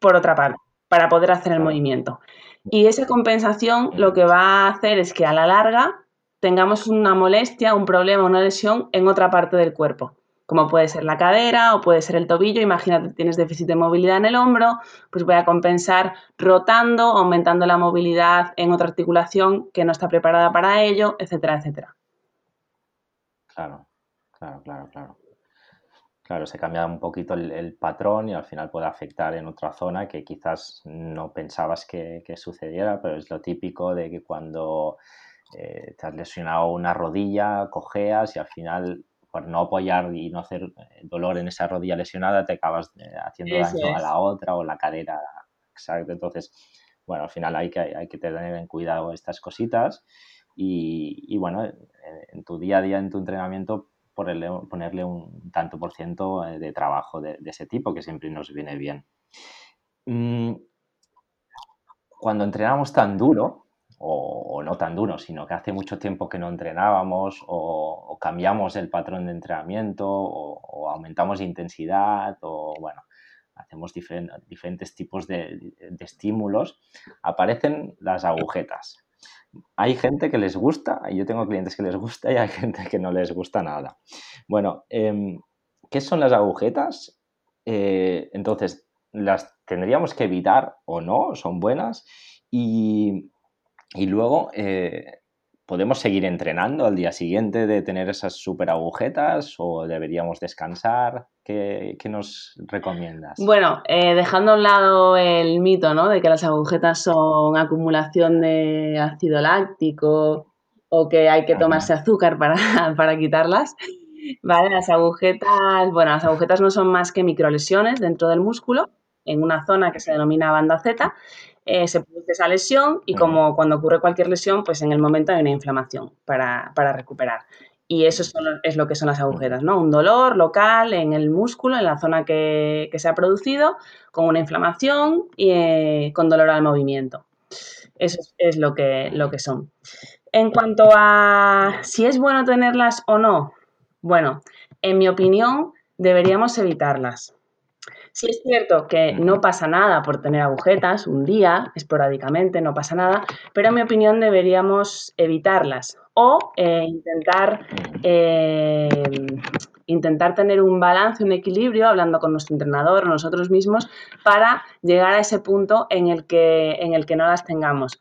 por otra parte para poder hacer el movimiento. Y esa compensación lo que va a hacer es que a la larga tengamos una molestia, un problema, una lesión en otra parte del cuerpo, como puede ser la cadera o puede ser el tobillo. Imagínate, tienes déficit de movilidad en el hombro, pues voy a compensar rotando, aumentando la movilidad en otra articulación que no está preparada para ello, etcétera, etcétera. Claro, claro, claro, claro. Claro, se cambia un poquito el, patrón y al final puede afectar en otra zona que quizás no pensabas que, sucediera, pero es lo típico de que cuando eh, te has lesionado una rodilla, cojeas y al final por no apoyar y no hacer eh, dolor en esa rodilla lesionada te acabas eh, haciendo daño a la otra o la cadera. Exacto. Entonces, bueno, al final hay que, hay que tener en cuidado estas cositas y, bueno, en tu día a día, en tu entrenamiento, ponerle, un tanto por ciento eh, de trabajo de, ese tipo que siempre nos viene bien. Mm, cuando entrenamos tan duro, o, no tan duro, sino que hace mucho tiempo que no entrenábamos, o, cambiamos el patrón de entrenamiento, o, aumentamos intensidad, o bueno, hacemos diferentes tipos de estímulos, aparecen las agujetas hay gente que les gusta, yo tengo clientes que les gusta y hay gente que no les gusta nada. Bueno, em, ¿qué son las agujetas? Eh, entonces, ¿las tendríamos que evitar o no? ¿Son buenas? Y, luego, eh, ¿podemos seguir entrenando al día siguiente de tener esas super agujetas o deberíamos descansar? ¿Qué, nos recomiendas? Bueno, eh, dejando a un lado el mito ¿no? de que las agujetas son acumulación de ácido láctico o que hay que tomarse azúcar para, (laughs) para quitarlas. Vale, las agujetas, bueno, las agujetas no son más que microlesiones dentro del músculo en una zona que se denomina banda Z eh, se produce esa lesión y como cuando ocurre cualquier lesión, pues en el momento hay una inflamación para, recuperar. Y eso es lo que son las agujetas, ¿no? Un dolor local en el músculo, en la zona que, se ha producido, con una inflamación y eh, con dolor al movimiento. Eso es, lo, que, lo que son. En cuanto a si es bueno tenerlas o no, bueno, en mi opinión, deberíamos evitarlas. Sí es cierto que no pasa nada por tener agujetas un día, esporádicamente, no pasa nada, pero en mi opinión deberíamos evitarlas o eh, intentar, eh, intentar tener un balance, un equilibrio, hablando con nuestro entrenador o nosotros mismos, para llegar a ese punto en el que, en el que no las tengamos.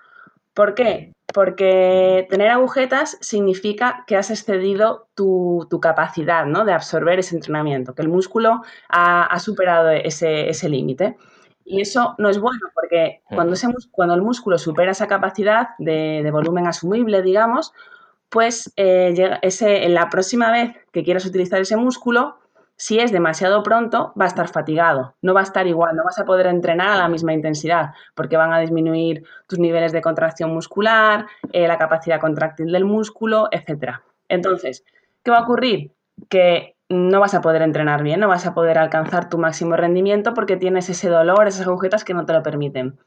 ¿Por qué? Porque tener agujetas significa que has excedido tu, capacidad ¿no? de absorber ese entrenamiento, que el músculo ha, superado ese, límite. Y eso no es bueno porque cuando, cuando, el músculo supera esa capacidad de, volumen asumible, digamos, pues eh, ese, en la próxima vez que quieras utilizar ese músculo, si es demasiado pronto, va a estar fatigado, no va a estar igual, no vas a poder entrenar a la misma intensidad, porque van a disminuir tus niveles de contracción muscular, eh, la capacidad contractil del músculo, etc. Entonces, ¿qué va a ocurrir? Que no vas a poder entrenar bien, no vas a poder alcanzar tu máximo rendimiento porque tienes ese dolor, esas agujetas que no te lo permiten.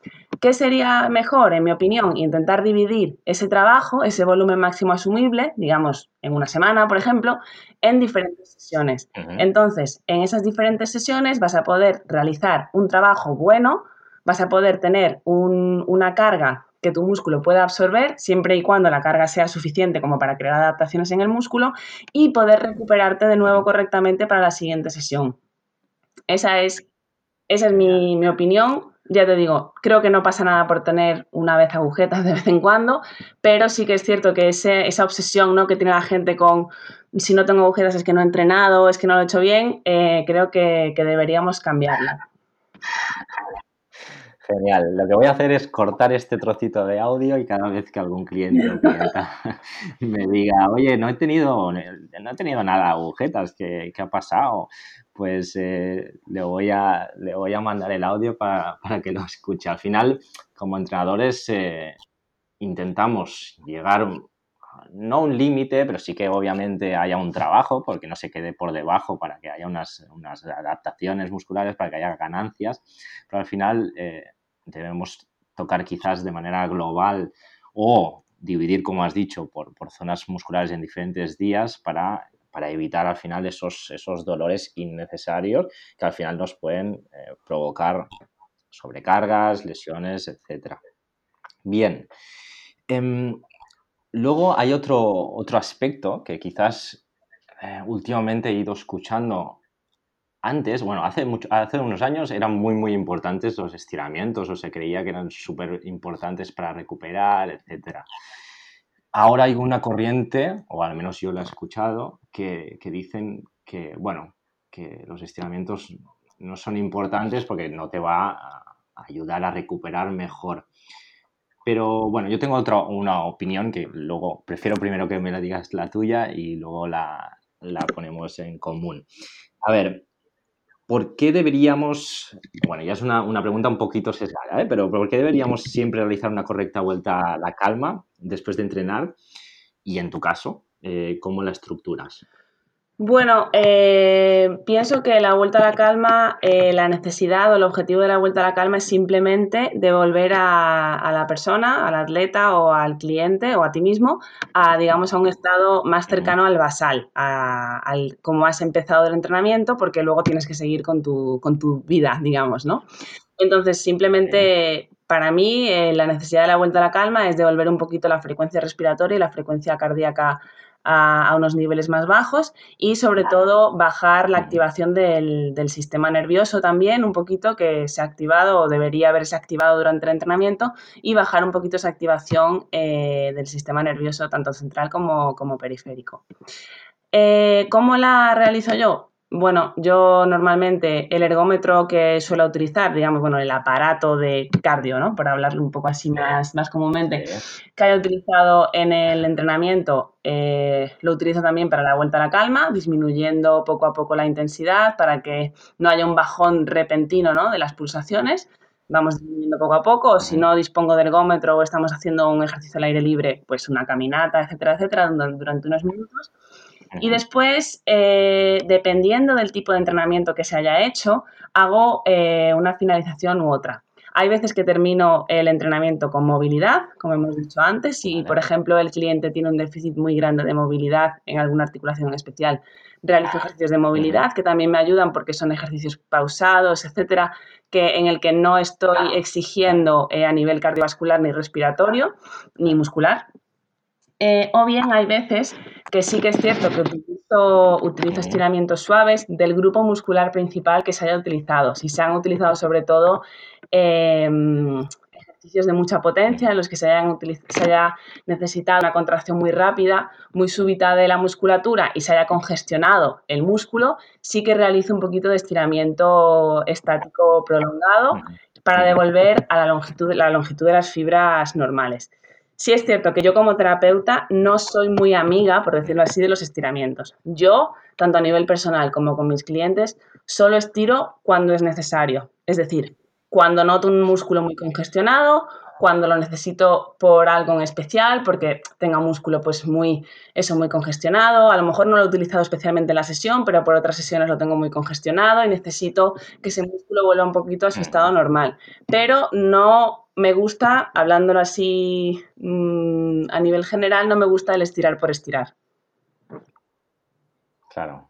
¿Qué sería mejor, en mi opinión? Intentar dividir ese trabajo, ese volumen máximo asumible, digamos, en una semana, por ejemplo, en diferentes sesiones. Entonces, en esas diferentes sesiones vas a poder realizar un trabajo bueno, vas a poder tener una carga que tu músculo pueda absorber siempre y cuando la carga sea suficiente como para crear adaptaciones en el músculo y poder recuperarte de nuevo correctamente para la siguiente sesión. Esa es, esa es mi, opinión ya te digo, creo que no pasa nada por tener una vez agujetas (laughs) de vez en cuando, pero sí que es cierto que esa obsesión ¿no? que tiene la gente con si no tengo agujetas es que no he entrenado, es que no lo he hecho bien, eh, creo que, deberíamos cambiarla. Genial. Lo que voy a hacer es cortar este trocito de audio y cada vez que algún cliente (laughs) me diga, oye, no he tenido, no he tenido nada agujetas, ¿qué, ha pasado? Pues eh, le, voy a, le voy a mandar el audio para, que lo escuche. Al final, como entrenadores, eh, intentamos llegar no un límite, pero sí que obviamente haya un trabajo, porque no se quede por debajo para que haya unas, adaptaciones musculares, para que haya ganancias, pero al final eh, debemos tocar quizás de manera global o dividir, como has dicho, por, zonas musculares en diferentes días para, evitar al final esos, esos dolores innecesarios que al final nos pueden eh, provocar sobrecargas, lesiones, etc. Bien. Em, luego hay otro, otro aspecto que quizás eh, últimamente he ido escuchando antes, bueno, hace, mucho, hace unos años eran muy, muy importantes los estiramientos o se creía que eran súper importantes para recuperar, etc. Ahora hay una corriente, o al menos yo la he escuchado, que, dicen que, bueno, que los estiramientos no son importantes porque no te va a ayudar a recuperar mejor. Pero bueno, yo tengo otra, una opinión que luego prefiero primero que me la digas la tuya y luego la, la ponemos en común. A ver, ¿por qué deberíamos, bueno, ya es una, pregunta un poquito sesgada, ¿eh? pero ¿por qué deberíamos siempre realizar una correcta vuelta a la calma después de entrenar? Y en tu caso, eh, ¿cómo la estructuras? Bueno, eh, pienso que la vuelta a la calma, eh, la necesidad o el objetivo de la vuelta a la calma es simplemente devolver a, la persona, al atleta o al cliente o a ti mismo, a digamos a un estado más cercano al basal, a, al como has empezado el entrenamiento, porque luego tienes que seguir con tu, con tu vida, digamos, ¿no? Entonces, simplemente para mí eh, la necesidad de la vuelta a la calma es devolver un poquito la frecuencia respiratoria y la frecuencia cardíaca a, unos niveles más bajos y sobre todo bajar la activación del, sistema nervioso también, un poquito que se ha activado o debería haberse activado durante el entrenamiento y bajar un poquito esa activación eh, del sistema nervioso tanto central como, periférico. Eh, ¿Cómo la realizo yo? Bueno, yo normalmente el ergómetro que suelo utilizar, digamos, bueno, el aparato de cardio, ¿no? Para hablarlo un poco así más, más comúnmente, que haya utilizado en el entrenamiento, eh, lo utilizo también para la vuelta a la calma, disminuyendo poco a poco la intensidad para que no haya un bajón repentino, ¿no? De las pulsaciones. Vamos disminuyendo poco a poco, o si no dispongo de ergómetro o estamos haciendo un ejercicio al aire libre, pues una caminata, etcétera, etcétera, durante unos minutos y después, eh, dependiendo del tipo de entrenamiento que se haya hecho, hago eh, una finalización u otra. Hay veces que termino el entrenamiento con movilidad, como hemos dicho antes, y por ejemplo el cliente tiene un déficit muy grande de movilidad en alguna articulación especial, realizo ejercicios de movilidad que también me ayudan porque son ejercicios pausados, etcétera, que en el que no estoy exigiendo eh, a nivel cardiovascular ni respiratorio ni muscular, eh, o bien hay veces que sí que es cierto que utilizo, estiramientos suaves del grupo muscular principal que se haya utilizado. Si se han utilizado sobre todo em, ejercicios de mucha potencia en los que se, se haya necesitado una contracción muy rápida, muy súbita de la musculatura y se haya congestionado el músculo, sí que realizo un poquito de estiramiento estático prolongado para devolver a la longitud, la longitud de las fibras normales. Sí es cierto que yo como terapeuta no soy muy amiga, por decirlo así, de los estiramientos. Yo, tanto a nivel personal como con mis clientes, solo estiro cuando es necesario. Es decir, cuando noto un músculo muy congestionado, cuando lo necesito por algo en especial, porque tenga un músculo pues muy, eso, muy congestionado. A lo mejor no lo he utilizado especialmente en la sesión, pero por otras sesiones lo tengo muy congestionado y necesito que ese músculo vuelva un poquito a su estado normal. Pero no me gusta, hablándolo así mm, a nivel general, no me gusta el estirar por estirar. Claro.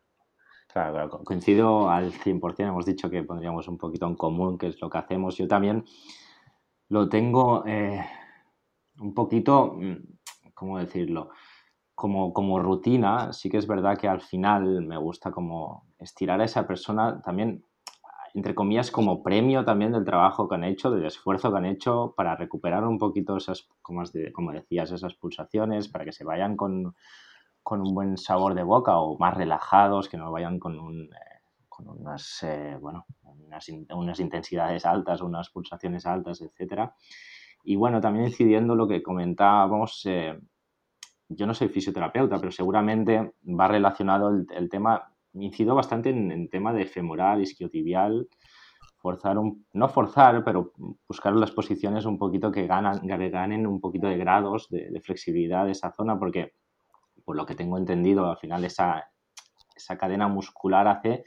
Claro, coincido al 100%, hemos dicho que pondríamos un poquito en común, que es lo que hacemos. Yo también lo tengo eh, un poquito, mm, ¿cómo decirlo? Como, como rutina, sí que es verdad que al final me gusta como estirar a esa persona también entre comillas, como premio también del trabajo que han hecho, del esfuerzo que han hecho para recuperar un poquito esas, como, decías, esas pulsaciones, para que se vayan con, un buen sabor de boca o más relajados, que no vayan con, un, eh, con unas, eh, bueno, unas, unas, intensidades altas, unas pulsaciones altas, etcétera. Y bueno, también incidiendo lo que comentábamos, eh, yo no soy fisioterapeuta, pero seguramente va relacionado el, el tema incido bastante en el tema de femoral, isquiotibial, forzar un, no forzar, pero buscar las posiciones un poquito que, ganan, ganen un poquito de grados de, flexibilidad de esa zona, porque por lo que tengo entendido, al final esa, esa cadena muscular hace,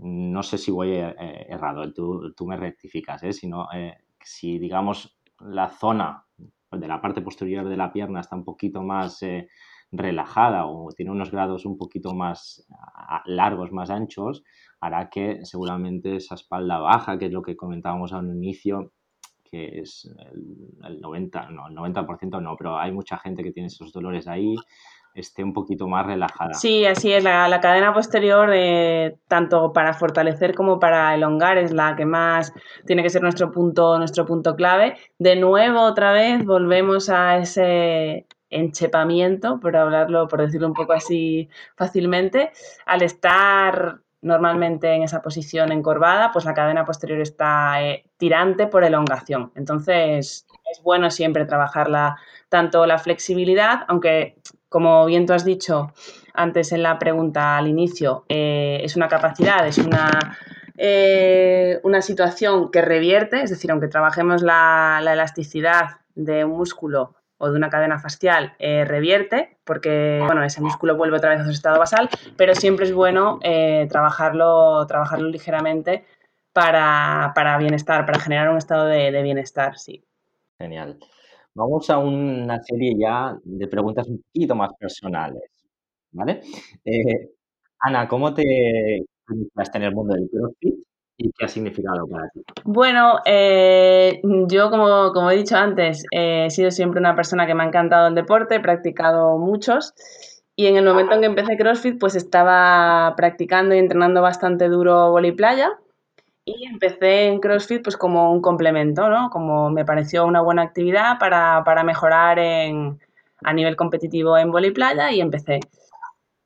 no sé si voy eh, errado, tú, tú, me rectificas, ¿eh? sino eh, si digamos la zona de la parte posterior de la pierna está un poquito más eh, relajada o tiene unos grados un poquito más largos, más anchos, hará que seguramente esa espalda baja, que es lo que comentábamos al inicio, que es el, 90, no, el 90% no, pero hay mucha gente que tiene esos dolores ahí, esté un poquito más relajada. Sí, así es. La, cadena posterior, eh, tanto para fortalecer como para elongar, es la que más tiene que ser nuestro punto, nuestro punto clave. De nuevo, otra vez, volvemos a ese, enchepamiento, por hablarlo, por decirlo un poco así fácilmente, al estar normalmente en esa posición encorvada, pues la cadena posterior está eh, tirante por elongación. Entonces, es bueno siempre trabajarla tanto la flexibilidad, aunque como bien tú has dicho antes en la pregunta al inicio, eh, es una capacidad, es una, eh, una situación que revierte, es decir, aunque trabajemos la, la elasticidad de un músculo o de una cadena facial eh, revierte, porque bueno, ese músculo vuelve otra vez a su estado basal, pero siempre es bueno eh, trabajarlo, trabajarlo ligeramente para, bienestar, para generar un estado de, bienestar, sí. Genial. Vamos a una serie ya de preguntas un poquito más personales, ¿vale? Eh, Ana, ¿cómo te iniciaste en el mundo del CrossFit? ¿Y qué ha significado para ti? Bueno, eh, yo como, como, he dicho antes, eh, he sido siempre una persona que me ha encantado el deporte, he practicado muchos y en el momento en que empecé CrossFit pues estaba practicando y entrenando bastante duro y playa y empecé en CrossFit pues como un complemento, ¿no? Como me pareció una buena actividad para, para mejorar en, a nivel competitivo en y playa y empecé.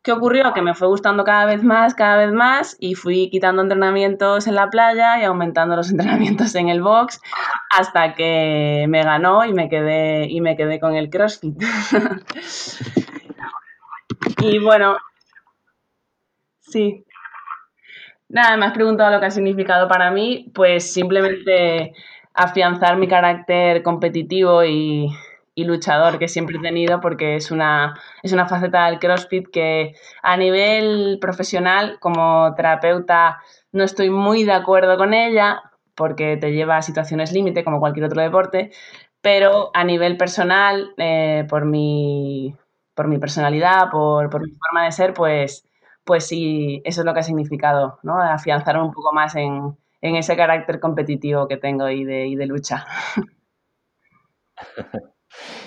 ¿Qué ocurrió? Que me fue gustando cada vez más, cada vez más y fui quitando entrenamientos en la playa y aumentando los (laughs) entrenamientos en el box hasta que me ganó y me quedé, y me quedé con el CrossFit. (laughs) y bueno, sí. Nada, me has preguntado lo que ha significado para mí, pues simplemente afianzar mi carácter competitivo y, y luchador que siempre he tenido porque es una, es una faceta del CrossFit que a nivel profesional como terapeuta no estoy muy de acuerdo con ella porque te lleva a situaciones límite como cualquier otro deporte, pero a nivel personal, eh, por, mi, por mi personalidad, por, por, mi forma de ser, pues, pues sí, eso es lo que ha significado, ¿no? Afianzar un poco más en, en ese carácter competitivo que tengo y de, y de lucha. (laughs)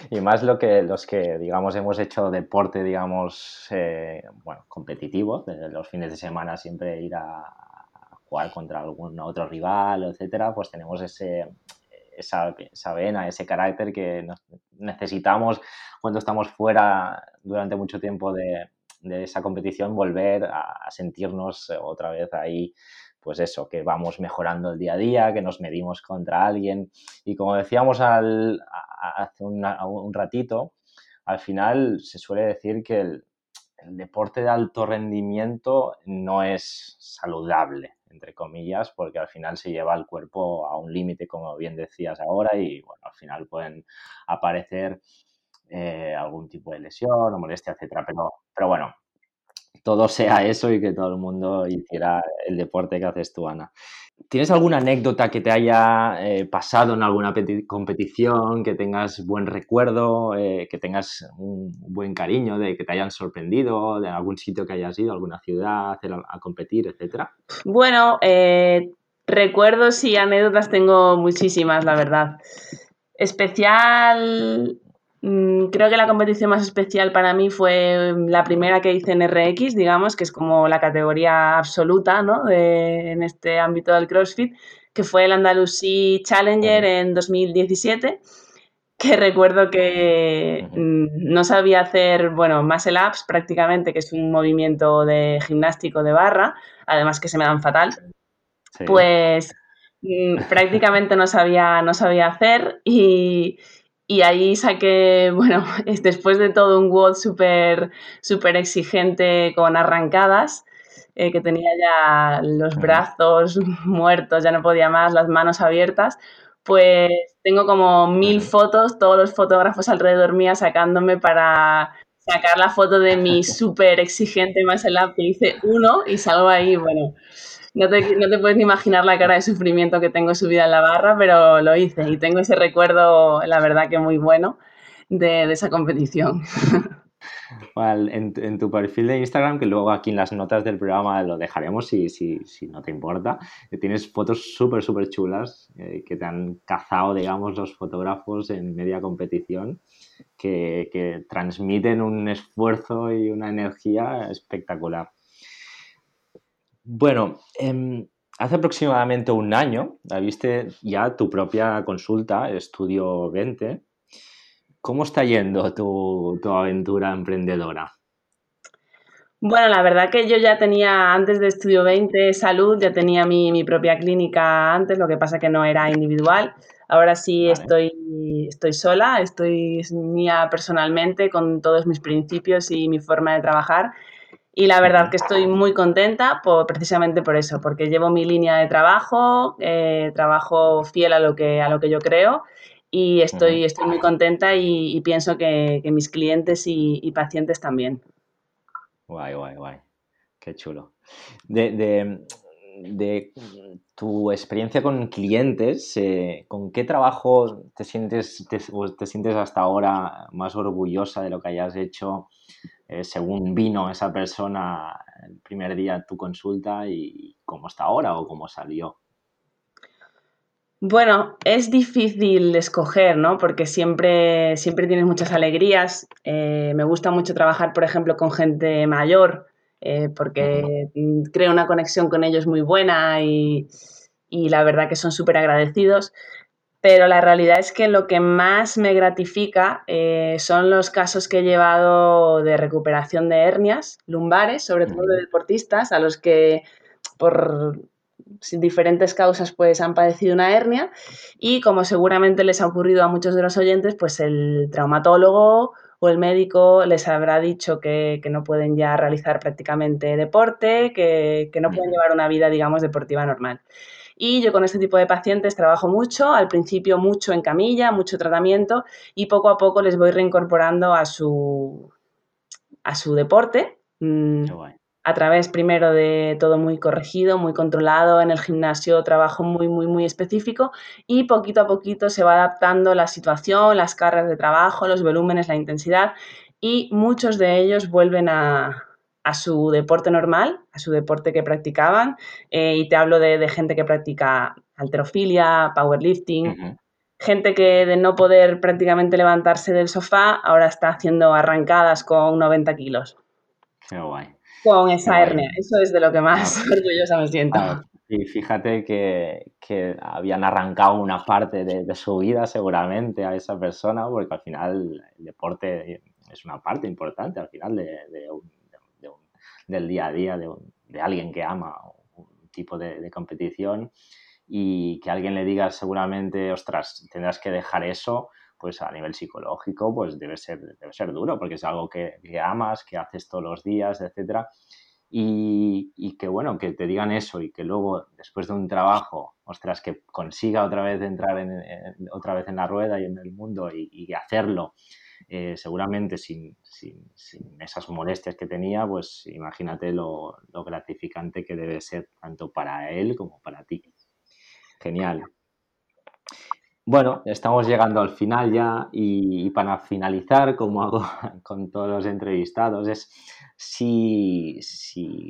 y más lo que los que, digamos, hemos hecho deporte, digamos, eh, bueno, competitivo, desde los fines de semana siempre ir a, jugar contra algún otro rival, etcétera, pues tenemos ese, esa, esa, vena, ese carácter que necesitamos cuando estamos fuera durante mucho tiempo de, de esa competición, volver a sentirnos otra vez ahí pues eso, que vamos mejorando el día a día, que nos medimos contra alguien. Y como decíamos al, hace un ratito, al final se suele decir que el, deporte de alto rendimiento no es saludable, entre comillas, porque al final se lleva el cuerpo a un límite, como bien decías ahora, y bueno, al final pueden aparecer eh, algún tipo de lesión o molestia, etcétera. Pero, pero bueno, todo (laughs) sea eso y que todo el mundo hiciera el deporte que haces tú, Ana. ¿Tienes alguna anécdota que te haya eh, pasado en alguna competición, que tengas buen recuerdo, eh, que tengas un buen cariño, de que te hayan sorprendido, de algún sitio que hayas ido, alguna ciudad a, competir, etcétera? Bueno, eh, recuerdos y anécdotas tengo muchísimas, la verdad. Especial creo que la competición más especial para mí fue la primera que hice en RX, digamos, que es como la categoría absoluta ¿no? en este ámbito del CrossFit, que fue el Andalusí Challenger en 2017 que recuerdo que mm, no sabía hacer, bueno, muscle ups prácticamente, que es un movimiento de gimnástico de barra, además que se me dan fatal, pues mm, prácticamente no sabía, no sabía hacer y, y ahí saqué, (laughs) bueno, después de todo un WOD súper super exigente con arrancadas, eh, que tenía ya los brazos (laughs) muertos, ya no podía más, las manos abiertas, pues tengo como mil fotos, todos los fotógrafos alrededor mía sacándome para sacar la foto de mi (laughs) súper exigente muscle up que hice uno y salgo ahí, bueno, no te, no te, puedes ni imaginar la cara de sufrimiento que tengo subida en la barra, pero lo hice y tengo ese recuerdo, la verdad que muy bueno, de, de esa competición. (laughs) en, tu perfil de Instagram, que luego aquí en las notas del programa lo dejaremos si, si, si no te importa, tienes fotos súper, súper chulas eh, que te han cazado, digamos, los fotógrafos en media competición, que, que transmiten un esfuerzo y una energía espectacular. Bueno, em, hace aproximadamente un año viste ya tu propia consulta, Estudio 20, ¿Cómo está yendo tu, aventura emprendedora? Bueno, la verdad que yo ya tenía, antes de Estudio 20 Salud, ya tenía mi, propia clínica antes, lo que pasa que no era individual. Ahora sí estoy, estoy sola, estoy mía personalmente con todos mis principios y mi forma de trabajar. Y la verdad que estoy muy contenta por, precisamente por eso, porque llevo mi línea de trabajo, eh, trabajo fiel a lo que, a lo que yo creo y estoy, estoy muy contenta y, pienso que, mis clientes y, pacientes también. Guay, guay, guay. Qué chulo. De, tu experiencia con clientes, eh, ¿con qué trabajo te sientes, te, sientes hasta ahora más orgullosa de lo que hayas hecho eh, según vino esa persona el primer día tu consulta y cómo está ahora o cómo salió? Bueno, es difícil escoger, ¿no? Porque siempre, siempre tienes muchas alegrías. Eh, me gusta mucho trabajar, por ejemplo, con gente mayor, eh, porque creo una conexión con ellos muy buena y, la verdad que son súper agradecidos. Pero la realidad es que lo que más me gratifica eh, son los casos que he llevado de recuperación de hernias lumbares, sobre todo de deportistas, a los que por diferentes causas pues han padecido una hernia. Y como seguramente les ha ocurrido a muchos de los oyentes, pues el traumatólogo o el médico les habrá dicho que, no pueden ya realizar prácticamente deporte, que, no pueden llevar una vida, digamos, deportiva normal. Y yo con este tipo de pacientes trabajo mucho, al principio mucho en camilla, mucho tratamiento y poco a poco les voy reincorporando a su, a su deporte. Mm, a través primero de todo muy corregido, muy controlado, en el gimnasio trabajo muy, muy, muy específico y poquito a poquito se va adaptando la situación, las cargas de trabajo, los volúmenes, la intensidad y muchos de ellos vuelven a, su deporte normal, a su deporte que practicaban eh, y te hablo de, gente que practica alterofilia, powerlifting. Gente que de no poder prácticamente levantarse del sofá ahora está haciendo arrancadas con 90 kilos. Qué guay con esa hernia. Eso es de lo que más (laughs) orgullosa me siento. Y fíjate que, habían arrancado una parte de, su vida seguramente a esa persona, porque al final el deporte es una parte importante al final de, del día a día de, alguien que ama un tipo de, competición y que alguien le diga seguramente, ostras, tendrás que dejar eso, pues a nivel psicológico, pues debe ser, debe ser duro, porque es algo que, amas, que haces todos los días, etcétera. Y, que bueno, que te digan eso y que luego, después de un trabajo, ostras, que consiga otra vez entrar en, otra vez en la rueda y en el mundo y, hacerlo eh, seguramente sin, sin, esas molestias que tenía, pues imagínate lo, lo gratificante que debe ser tanto para él como para ti. Genial. Bueno, estamos llegando al final ya y, para finalizar, como hago (laughs) con todos los entrevistados, es si,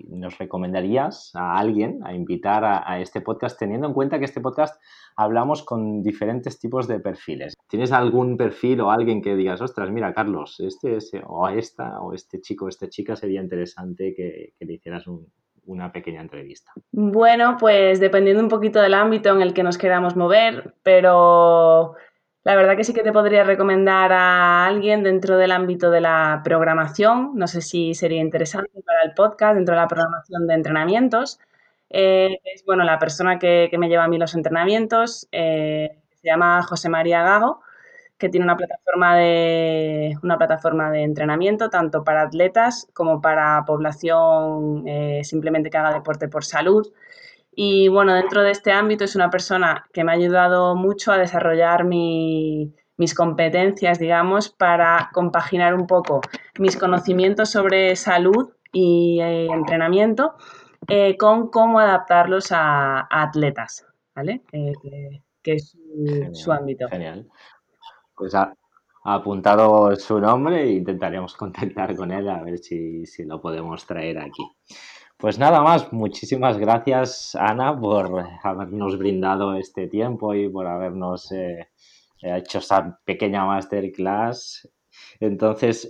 nos recomendarías a alguien a invitar a, este podcast, teniendo en cuenta que este podcast hablamos con diferentes tipos de perfiles. ¿Tienes algún perfil o alguien que digas, ostras, mira, Carlos, este, o esta, o este chico o esta chica sería interesante que, le hicieras una pequeña entrevista? Bueno, pues dependiendo un poquito del ámbito en el que nos queramos mover, pero la verdad que sí que te podría recomendar a alguien dentro del ámbito de la programación. No sé si sería interesante para el podcast, dentro de la programación de entrenamientos. Eh, es bueno, la persona que, me lleva a mí los entrenamientos. Eh, se llama José María Gago, que tiene una plataforma de, una plataforma de entrenamiento tanto para atletas como para población eh, simplemente que haga deporte por salud. Y bueno, dentro de este ámbito es una persona que me ha ayudado mucho a desarrollar mis competencias, digamos, para compaginar un poco mis conocimientos sobre salud y eh, entrenamiento eh, con cómo adaptarlos a, atletas, ¿vale? Eh, que, es su, ámbito. Genial. Pues ha, apuntado su nombre e intentaremos (laughs) contactar con él a ver si, si lo podemos traer aquí. Pues nada más, muchísimas gracias Ana por habernos brindado este tiempo y por habernos eh, hecho esta pequeña masterclass. Entonces,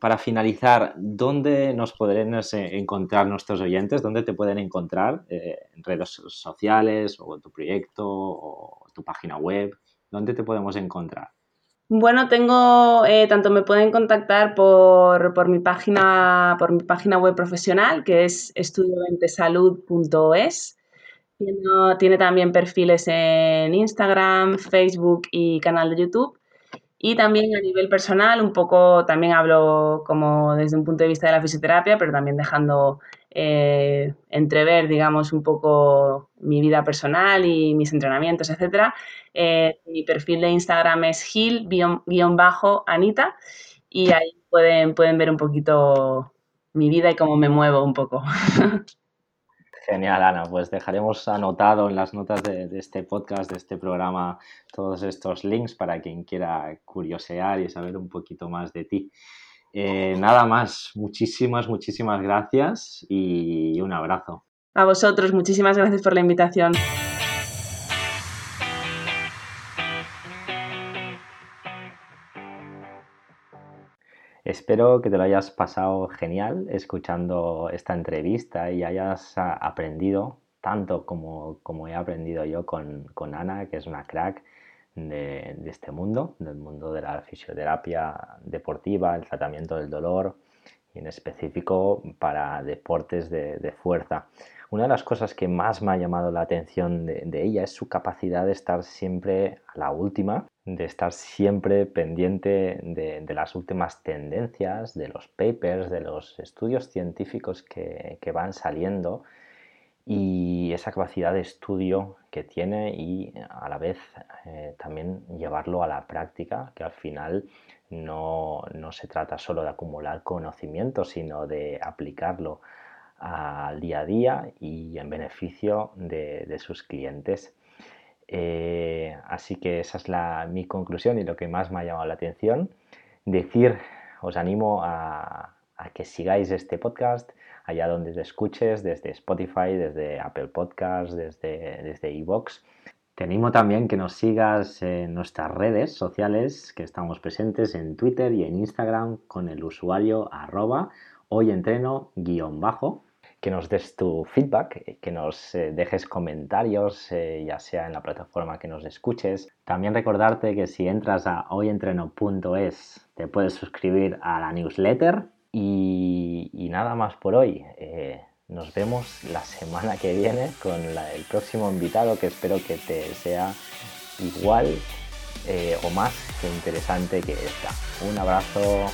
para finalizar, ¿dónde nos podrán encontrar nuestros oyentes? ¿Dónde te pueden encontrar? Eh, ¿En redes sociales o en tu proyecto o tu página web? ¿Dónde te podemos encontrar? Bueno, tengo, eh, tanto me pueden contactar por, mi página, por mi página web profesional, que es estudioventesalud.es. Tiene, tiene también perfiles en Instagram, Facebook y canal de YouTube. Y también a nivel personal, un poco, también hablo como desde un punto de vista de la fisioterapia, pero también dejando eh, entrever, digamos, un poco mi vida personal y mis entrenamientos, etc. Eh, mi perfil de Instagram es gil-anita y ahí pueden, pueden ver un poquito mi vida y cómo me muevo un poco. (laughs) Genial, Ana. Pues dejaremos anotado en las notas de, este podcast, de este programa, todos estos links para quien quiera curiosear y saber un poquito más de ti. Eh, nada más, muchísimas, muchísimas gracias y un abrazo. A vosotros, muchísimas gracias por la invitación. Espero que te lo hayas pasado genial escuchando esta entrevista y hayas ah, aprendido tanto como, como he aprendido yo con, con, Ana, que es una crack de, este mundo, del mundo de la fisioterapia deportiva, el tratamiento del dolor y en específico para deportes de, de fuerza. Una de las cosas que más me ha llamado la atención de, ella es su capacidad de estar siempre a la última, de estar siempre pendiente de, las últimas tendencias, de los papers, de los estudios científicos que, van saliendo y esa capacidad de estudio que tiene y a la vez eh, también llevarlo a la práctica, que al final no, no se trata solo de acumular conocimiento, sino de aplicarlo al día a día y en beneficio de, sus clientes. Eh, así que esa es la, mi conclusión y lo que más me ha llamado la atención. Decir, os animo a, que sigáis este podcast allá donde te escuches, desde Spotify, desde Apple Podcasts, desde, desde iVoox. Te animo también que nos sigas en nuestras redes sociales, que estamos presentes en Twitter y en Instagram con el usuario arroba hoyentreno-bajo que nos des tu feedback, que nos eh, dejes comentarios, eh, ya sea en la plataforma que nos escuches. También recordarte que si entras a hoyentreno.es te puedes suscribir a la newsletter y, nada más por hoy. Eh, nos vemos la semana que viene con el próximo invitado que espero que te sea igual o más que interesante que esta. Un abrazo.